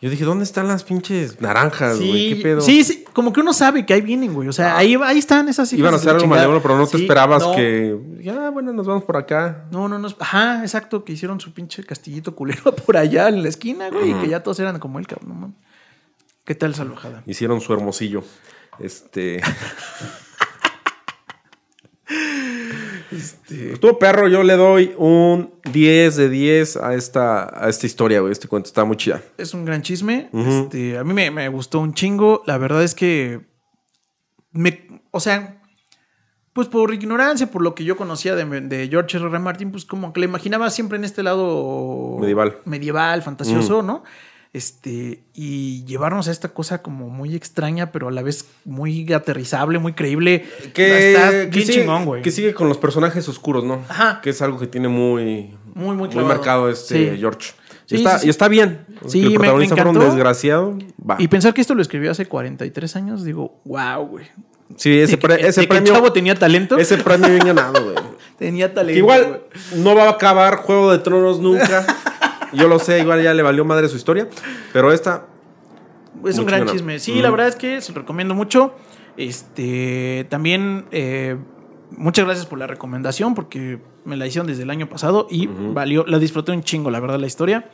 Yo dije, ¿dónde están las pinches naranjas, güey? ¿Qué pedo? Sí, sí, como que uno sabe que ahí vienen, güey. O sea, ahí, ahí están esas hijas Iban a hacer algo malévolo, pero no te Sí, esperabas no, que. Ya, bueno, nos vamos por acá. No, no, no. Ajá, exacto, que hicieron su pinche castillito culero <laughs> por allá en la esquina, güey, y que ya todos eran como el cabrón. ¿Qué tal salvajada? Hicieron su hermosillo. Este. <laughs> este. Tú, perro, yo le doy un 10 de 10 a esta, a esta historia, güey. Este cuento está muy chida. Es un gran chisme. Este, a mí me, me gustó un chingo. La verdad es que. Me, o sea. Pues por ignorancia, por lo que yo conocía de, de George R. R. Martin, pues como que le imaginaba siempre en este lado Medieval. medieval, fantasioso, ¿no? Este, y llevarnos a esta cosa como muy extraña, pero a la vez muy aterrizable, muy creíble. Que, Está que bien sigue, chingón, güey. que sigue con los personajes oscuros, ¿no? Ajá. Que es algo que tiene muy. Muy, muy Muy marcado este Sí. George. Sí, y, está, sí, y está bien. Sí, el me- me protagonista fuera un desgraciado. Va. Y pensar que esto lo escribió hace 43 años, digo, wow, güey. Sí, ese, que- pre- ese que el premio. chavo tenía talento. Ese premio bien ganado, güey. <laughs> Tenía talento. Que igual no va a acabar Juego de Tronos nunca. <laughs> Yo lo sé, igual ya le valió madre su historia. Pero esta. Es un gran chingona. chisme. Sí, la verdad es que se lo recomiendo mucho. Este, también, eh, muchas gracias por la recomendación, porque me la hicieron desde el año pasado y valió, la disfruté un chingo, la verdad, la historia.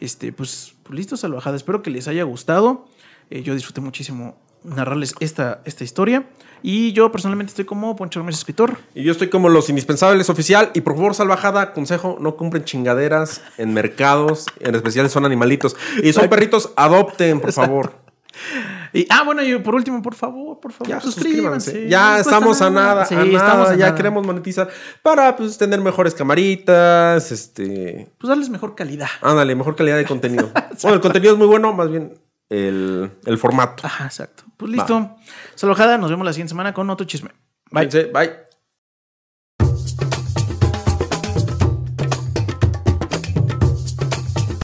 Este, pues, pues listo, salvajada. Espero que les haya gustado. Eh, yo disfruté muchísimo narrarles esta, esta historia. Y yo personalmente estoy como Poncho Gómez, escritor. Y yo estoy como los indispensables oficial. Y por favor, salvajada, consejo: no compren chingaderas en mercados. En especial son animalitos. Y son perritos, adopten, por favor. Y, ah, bueno, y por último, por favor, por favor, Ya suscríbanse. Ya estamos a nada, Sí, a nada, estamos a ya nada. queremos monetizar para pues tener mejores camaritas, este, Pues darles mejor calidad. ándale, mejor calidad de contenido. <laughs> bueno, el contenido es muy bueno, más bien el, el formato. Ajá, exacto. Pues listo. Salvajada, nos vemos la siguiente semana con otro chisme. Bye. Fíjense, bye.